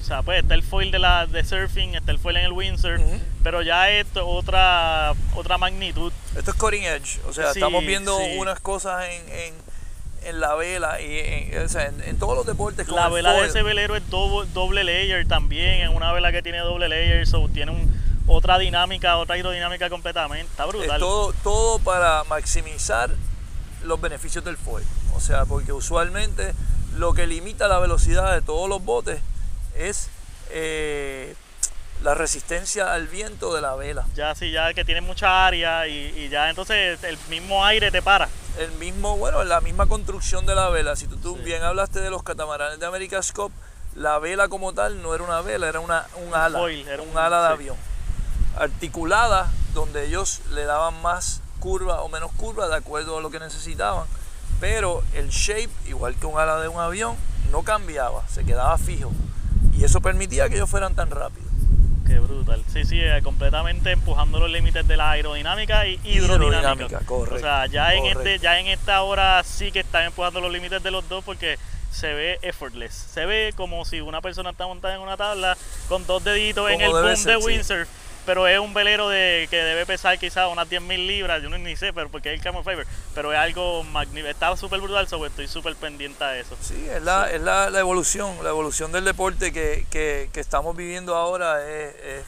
O sea, pues está el foil de la de surfing, está el foil en el windsurf, pero ya esto otra otra magnitud. Esto es cutting edge, o sea, Sí, estamos viendo sí. unas cosas en, en, en la vela y en, o sea, en, en todos los deportes. con La el vela de ese velero es doble, doble layer también, es una vela que tiene doble layer, so tiene un, otra dinámica, otra aerodinámica completamente. Está Es brutal. todo, todo para maximizar los beneficios del foil. O sea, porque usualmente lo que limita la velocidad de todos los botes es eh, la resistencia al viento de la vela. Ya sí, ya que tiene mucha área y, y ya entonces el mismo aire te para. El mismo, bueno, la misma construcción de la vela. Si tú, tú Sí. bien hablaste de los catamaranes de America's Cup, la vela como tal no era una vela, era una, un ala, foil, era un, un- ala de sí. avión. Articulada, donde ellos le daban más curva o menos curva de acuerdo a lo que necesitaban. Pero el shape, igual que un ala de un avión, no cambiaba, se quedaba fijo. Y eso permitía que ellos fueran tan rápidos. Qué brutal. Sí, sí, eh, completamente empujando los límites de la aerodinámica y hidrodinámica. Hidrodinámica, correcto, O sea, ya en este, ya en esta hora sí que están empujando los límites de los dos porque se ve effortless. Se ve como si una persona está montada en una tabla con dos deditos en el boom ser, de sí. Pero es un velero de que debe pesar quizás unas 10.000 libras, yo no ni sé, pero porque es el Camel Fiber. Pero es algo magnífico, está súper brutal, sobre estoy súper pendiente a eso. Sí, es la, es la, la evolución, la evolución del deporte que, que- que estamos viviendo ahora es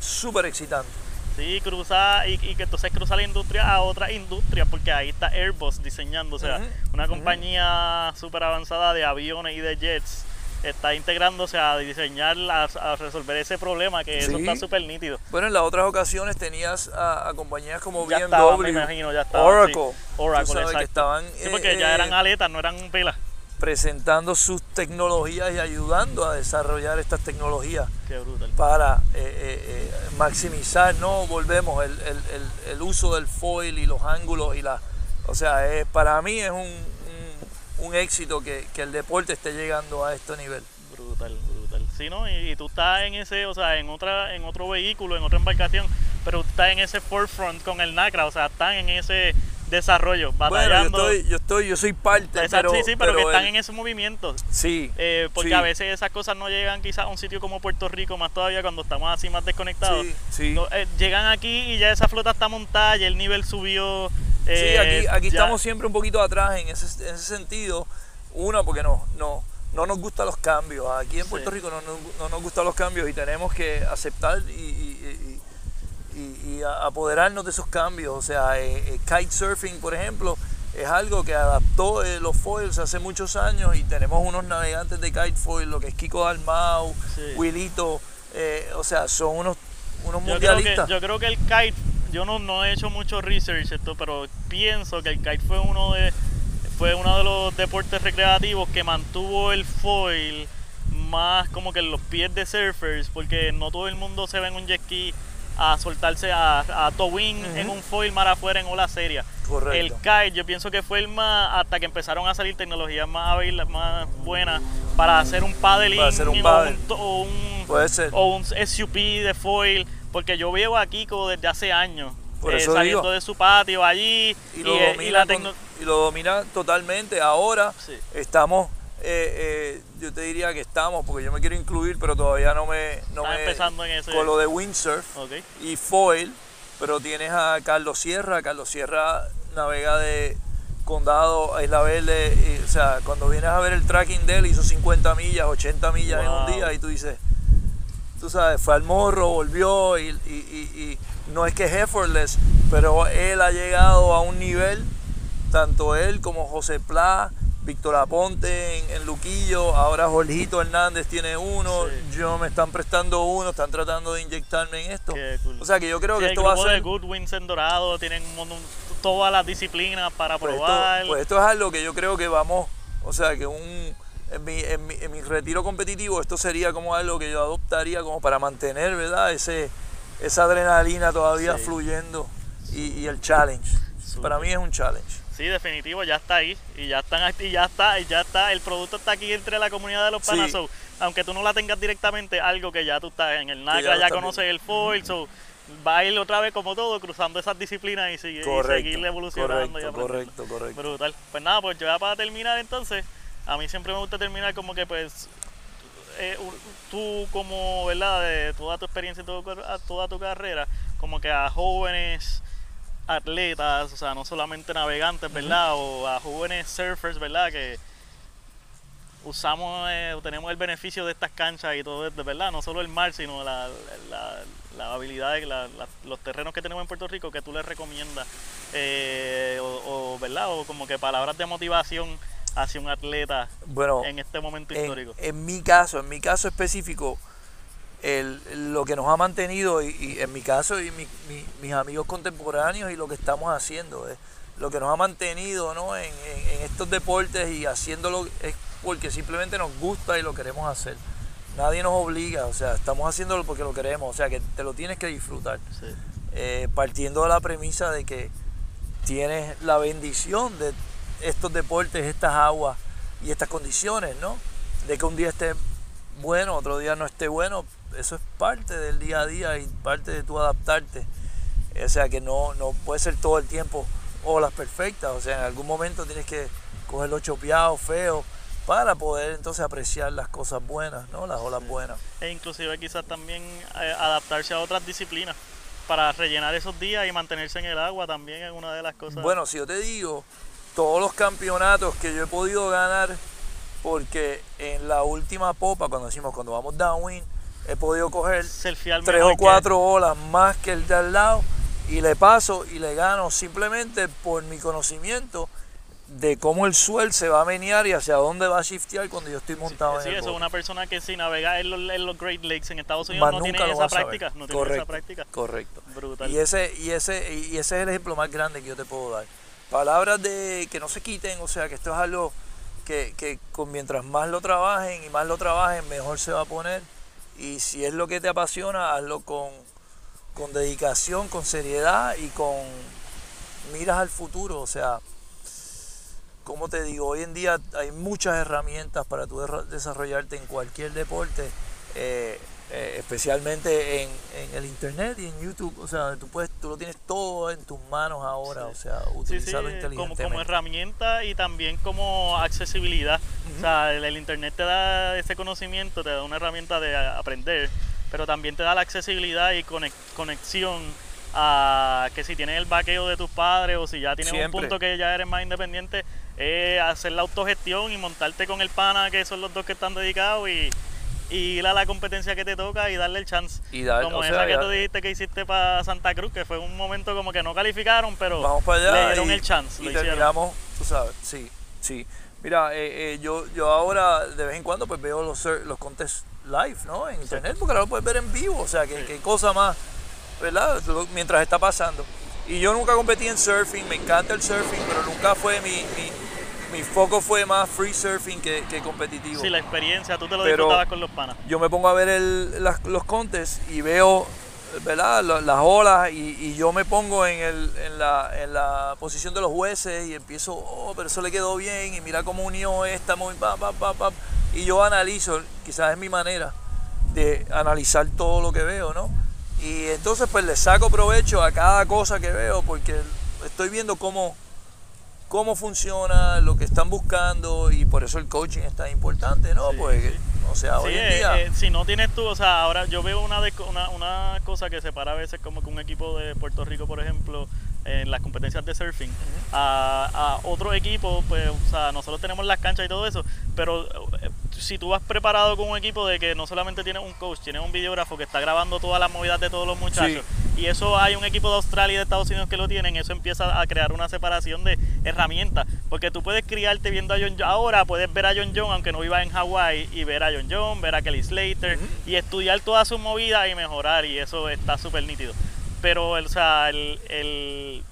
súper excitante. Sí, cruzar y, y que entonces cruza la industria a otra industria, porque ahí está Airbus diseñando, o sea, una compañía súper avanzada de aviones y de jets está integrándose a diseñar, a, a resolver ese problema, que eso Sí. está súper nítido. Bueno, en las otras ocasiones tenías a, a compañías como Ya BMW, estaban, me imagino, ya estaban, Oracle, sí. Oracle, sabes, que estaban Sí, porque eh, ya eh, eran aletas, no eran velas. presentando sus tecnologías y ayudando a desarrollar estas tecnologías Qué brutal. para eh, eh, maximizar, no volvemos el, el- el- el uso del foil y los ángulos y la, o sea, para mí es un, un- éxito que, que el deporte esté llegando a este nivel. Brutal, brutal. Sí, ¿no? Y, y tú estás en ese, o sea, en otra, en otro vehículo, en otra embarcación, pero tú estás en ese forefront con el NACRA, o sea, están en ese desarrollo, Bueno, yo batallando. estoy, yo estoy, yo soy parte, Exacto, pero, sí, sí, pero, que están el- en ese movimiento. sí, Eh, porque sí, a veces esas cosas no llegan quizás a un sitio como Puerto Rico, más todavía cuando estamos así más desconectados. Sí, sí. No, eh, llegan aquí y ya esa flota está montada, ya el nivel subió. Sí, eh, aquí, aquí ya- estamos siempre un poquito atrás en ese, en ese sentido. Uno, porque no, no, no nos gustan los cambios. Aquí en Sí. Puerto Rico no, no- no nos gustan los cambios y tenemos que aceptar y, y- y- apoderarnos de esos cambios. O sea, eh, eh, kitesurfing, por ejemplo, es algo que adaptó eh, los foils hace muchos años y tenemos unos navegantes de kite foil, lo que es Kiko Dalmau, Sí. Wilito, eh, o sea, son unos, unos Yo creo, que, mundialistas. yo creo que el kite, yo no, no he hecho mucho research esto, pero pienso que el kite fue uno de fue uno de los deportes recreativos que mantuvo el foil más como que en los pies de surfers, porque no todo el mundo se ve en un jet ski a soltarse a, a towing en un foil mar afuera en ola seria. Correcto. El kite yo pienso que fue el más hasta que empezaron a salir tecnologías más hábiles, más buenas para hacer un paddling hacer un o paddle. un to- o un Puede ser. o un SUP de foil, porque yo veo a Kiko desde hace años Por eh, eso saliendo digo. de su patio allí y lo, eh, domina la con- tecno- y lo domina totalmente. Ahora Sí. estamos, eh, eh, yo te diría que estamos, porque yo me quiero incluir, pero todavía no me... No Está me empezando en ese- Con lo de windsurf y foil, pero tienes a Carlos Sierra. Carlos Sierra navega de condado a Isla Verde. y, o sea, cuando vienes a ver el tracking de él, hizo 50 millas, 80 millas en un día y tú dices, tú sabes, fue al morro, volvió y, y- y- y no es que es effortless, pero él ha llegado a un nivel, tanto él como José Pla, Víctor Aponte en, en Luquillo, ahora Jorgito Hernández tiene uno, Sí. yo me están prestando uno, están tratando de inyectarme en esto. Cool. O sea que yo creo Sí, que esto va a grupo de ser... Goodwins en Dorado tienen un todas las disciplinas para Pues esto, probar. pues esto es algo que yo creo que vamos, o sea, que un, en, mi, en, mi, en mi retiro competitivo esto sería como algo que yo adoptaría como para mantener, ¿verdad? Ese, esa adrenalina todavía Sí. fluyendo y, y el challenge. Súper. Para mí es un challenge. Sí, definitivo, ya está ahí y ya están y ya está, y ya está, el producto está aquí entre la comunidad de los Sí. panas, so, aunque tú no la tengas directamente, algo que ya tú estás en el ya lo ya, estás conoces viendo. el foil, so, va a ir otra vez como todo, cruzando esas disciplinas y, sigue, y Correcto, seguir evolucionando y correcto, aprendiendo. correcto, correcto. Brutal. Pues nada, pues ya para terminar entonces, a mí siempre me gusta terminar como que pues eh, tú como, ¿verdad? De toda tu experiencia y toda tu carrera, como que a jóvenes atletas, o sea, no solamente navegantes, ¿verdad? O a jóvenes surfers, ¿verdad? Que usamos, eh, tenemos el beneficio de estas canchas y todo esto, ¿verdad? No solo el mar, sino la, la- las habilidades, los terrenos que tenemos en Puerto Rico que tú les recomiendas, eh, o, ¿verdad? O como que palabras de motivación hacia un atleta bueno, en este momento histórico. En mi caso, en mi caso específico, el, lo que nos ha mantenido, y, en mi caso y mis amigos contemporáneos y lo que estamos haciendo, es lo que nos ha mantenido ¿no? en, estos deportes y haciéndolo es porque simplemente nos gusta y lo queremos hacer. Nadie nos obliga, o sea, estamos haciéndolo porque lo queremos, o sea, que te lo tienes que disfrutar. Eh, partiendo de la premisa de que tienes la bendición de estos deportes, estas aguas y estas condiciones, ¿no? De que un día esté bueno, otro día no esté bueno, eso es parte del día a día y parte de tu adaptarte. O sea que no, no puede ser todo el tiempo olas perfectas, o sea, en algún momento tienes que coger los chopeados, feos, para poder entonces apreciar las cosas buenas, ¿no? Las olas buenas. E inclusive quizás también eh, adaptarse a otras disciplinas para rellenar esos días y mantenerse en el agua también es una de las cosas. Bueno, si yo te digo, todos los campeonatos que yo he podido ganar, porque en la última popa, cuando decimos cuando vamos downwind, he podido coger tres o cuatro olas más que el de al lado y le paso y le gano simplemente por mi conocimiento de cómo el suelo se va a menear y hacia dónde va a shiftear cuando yo estoy montado sí, en el eso es una persona que si navega en los, Great Lakes en Estados Unidos no tiene esa práctica, no tiene correcto, esa práctica. Correcto. Brutal. Y ese, y ese, y ese es el ejemplo más grande que yo te puedo dar. Palabras de que no se quiten, o sea que esto es algo que, que con, mientras más lo trabajen y más lo trabajen, mejor se va a poner. Y si es lo que te apasiona, hazlo con, con dedicación, con seriedad y con miras al futuro. O sea, como te digo, hoy en día hay muchas herramientas para tú desarrollarte en cualquier deporte, eh, eh, especialmente en, el internet y en YouTube. O sea, tú puedes, tú lo tienes todo en tus manos ahora. O sea, utilizarlo inteligentemente. Como, como, herramienta y también como accesibilidad. O sea, el, internet te da ese conocimiento, te da una herramienta de aprender pero también te da la accesibilidad y conexión a que si tienes el vaqueo de tus padres o si ya tienes un punto que ya eres más independiente, es hacer la autogestión y montarte con el pana, que son los dos que están dedicados y, ir a la competencia que te toca y darle el chance. Y como esa que tú dijiste que hiciste para Santa Cruz, que fue un momento como que no calificaron, pero Vamos para allá le dieron el chance. Y terminamos, tú sabes, sí, sí. Mira, eh, eh, yo, yo ahora de vez en cuando pues veo los, los contests live, ¿no? En internet, porque ahora lo puedes ver en vivo, o sea, qué cosa más, ¿verdad? Mientras está pasando. Y yo nunca competí en surfing, me encanta el surfing, pero nunca fue mi, mi, foco fue más free surfing que, competitivo. Sí, la experiencia, tú te lo disfrutabas con los panas. Yo me pongo a ver el, los contests y veo ¿verdad? las olas y, yo me pongo en, el, en, la, en, la, posición de los jueces y empiezo, oh, pero eso le quedó bien y mira cómo unió esta, muy, pa, pa, pa, pa y yo analizo, quizás es mi manera de analizar todo lo que veo, ¿no? Y entonces pues le saco provecho a cada cosa que veo porque estoy viendo cómo, cómo funciona, lo que están buscando y por eso el coaching es tan importante, ¿no? pues, o sea, hoy en eh, día... Eh, si no tienes tú, o sea, ahora yo veo una, una, una cosa que separa a veces como que un equipo de Puerto Rico, por ejemplo, en las competencias de surfing a, a otro equipo, pues, o sea, nosotros tenemos las canchas y todo eso, pero eh, si tú vas preparado con un equipo de que no solamente tienes un coach, tienes un videógrafo que está grabando todas las movidas de todos los muchachos, y eso hay un equipo de Australia y de Estados Unidos que lo tienen, eso empieza a crear una separación de herramientas, porque tú puedes criarte viendo a John John, ahora puedes ver a John John, aunque no vivas en Hawái, y ver a John John, ver a Kelly Slater, y estudiar todas sus movidas y mejorar, y eso está súper nítido. Pero, o sea, el, el,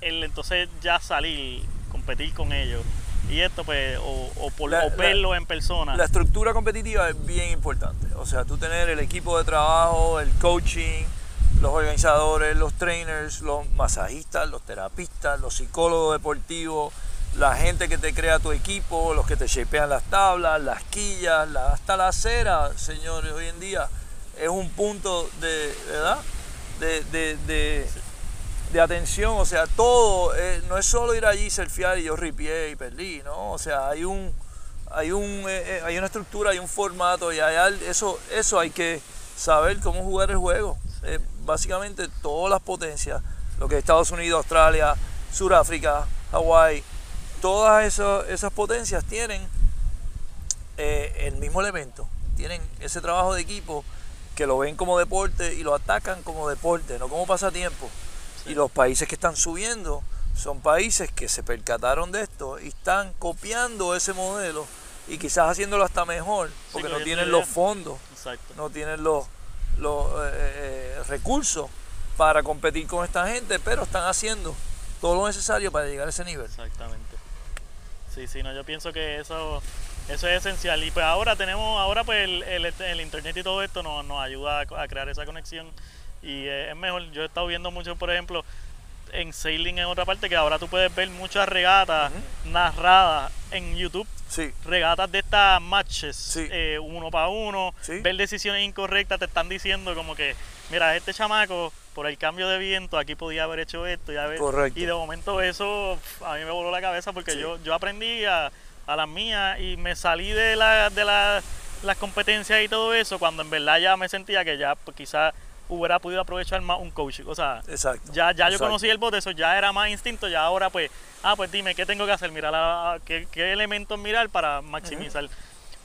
el entonces ya salir, competir con ellos, y esto pues o, por, verlo en persona. La estructura competitiva es bien importante, o sea, tú tener el equipo de trabajo, el coaching, los organizadores, los trainers, los masajistas, los terapistas, los psicólogos deportivos, la gente que te crea tu equipo, los que te shapean las tablas, las quillas, hasta la acera, señores, hoy en día es un punto de, ¿verdad? de, de de atención, o sea, todo, eh, no es solo ir allí, surfear y yo ripié y perdí, ¿no? O sea, hay un, hay un, eh, eh, hay una estructura, hay un formato y hay, eso, eso hay que saber cómo jugar el juego. básicamente todas las potencias, lo que es Estados Unidos, Australia, Sudáfrica, Hawái, todas esas, esas potencias tienen el mismo elemento, tienen ese trabajo de equipo porque lo ven como deporte y lo atacan como deporte, no como pasatiempo. Y los países que están subiendo son países que se percataron de esto y están copiando ese modelo y quizás haciéndolo hasta mejor, porque no tienen los fondos, no tienen los, los eh, eh, recursos para competir con esta gente, pero están haciendo todo lo necesario para llegar a ese nivel. Exactamente. Sí, sí, no, yo pienso que eso, eso es esencial. Y pues ahora tenemos, ahora pues el, el, internet y todo esto nos, nos ayuda a, crear esa conexión. Y es mejor, yo he estado viendo mucho, por ejemplo, en Sailing en otra parte, que ahora tú puedes ver muchas regatas narradas en YouTube. Sí. Regatas de estas matches, eh, uno para uno, ver decisiones incorrectas, te están diciendo como que, mira, este chamaco por el cambio de viento, aquí podía haber hecho esto y haber... Correcto. Y de momento eso a mí me voló la cabeza porque yo, yo aprendí a, a las mías y me salí de, la, de la, las competencias y todo eso cuando en verdad ya me sentía que ya pues, quizás hubiera podido aprovechar más un coach. O sea, ya, ya yo conocí el bote, eso ya era más instinto, ya ahora pues, ah, pues dime, ¿qué tengo que hacer? Mirar qué, qué elementos mirar para maximizar.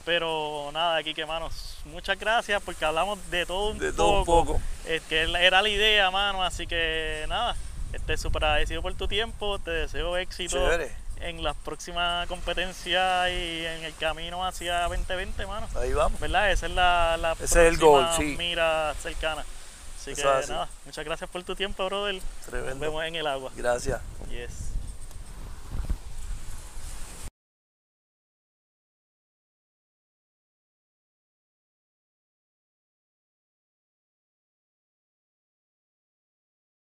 Pero nada, aquí que manos, muchas gracias porque hablamos de todo un de todo poco. Un poco. Es que era la idea, mano, así que nada, estoy súper agradecido por tu tiempo, te deseo éxito en las próximas competencias y en el camino hacia 2020, mano. Ahí vamos. ¿Verdad? Esa es la, la Ese es el gol, sí. mira cercana. Así que nada, muchas gracias por tu tiempo, brother. Tremendo. Nos vemos en el agua. Gracias. Yes.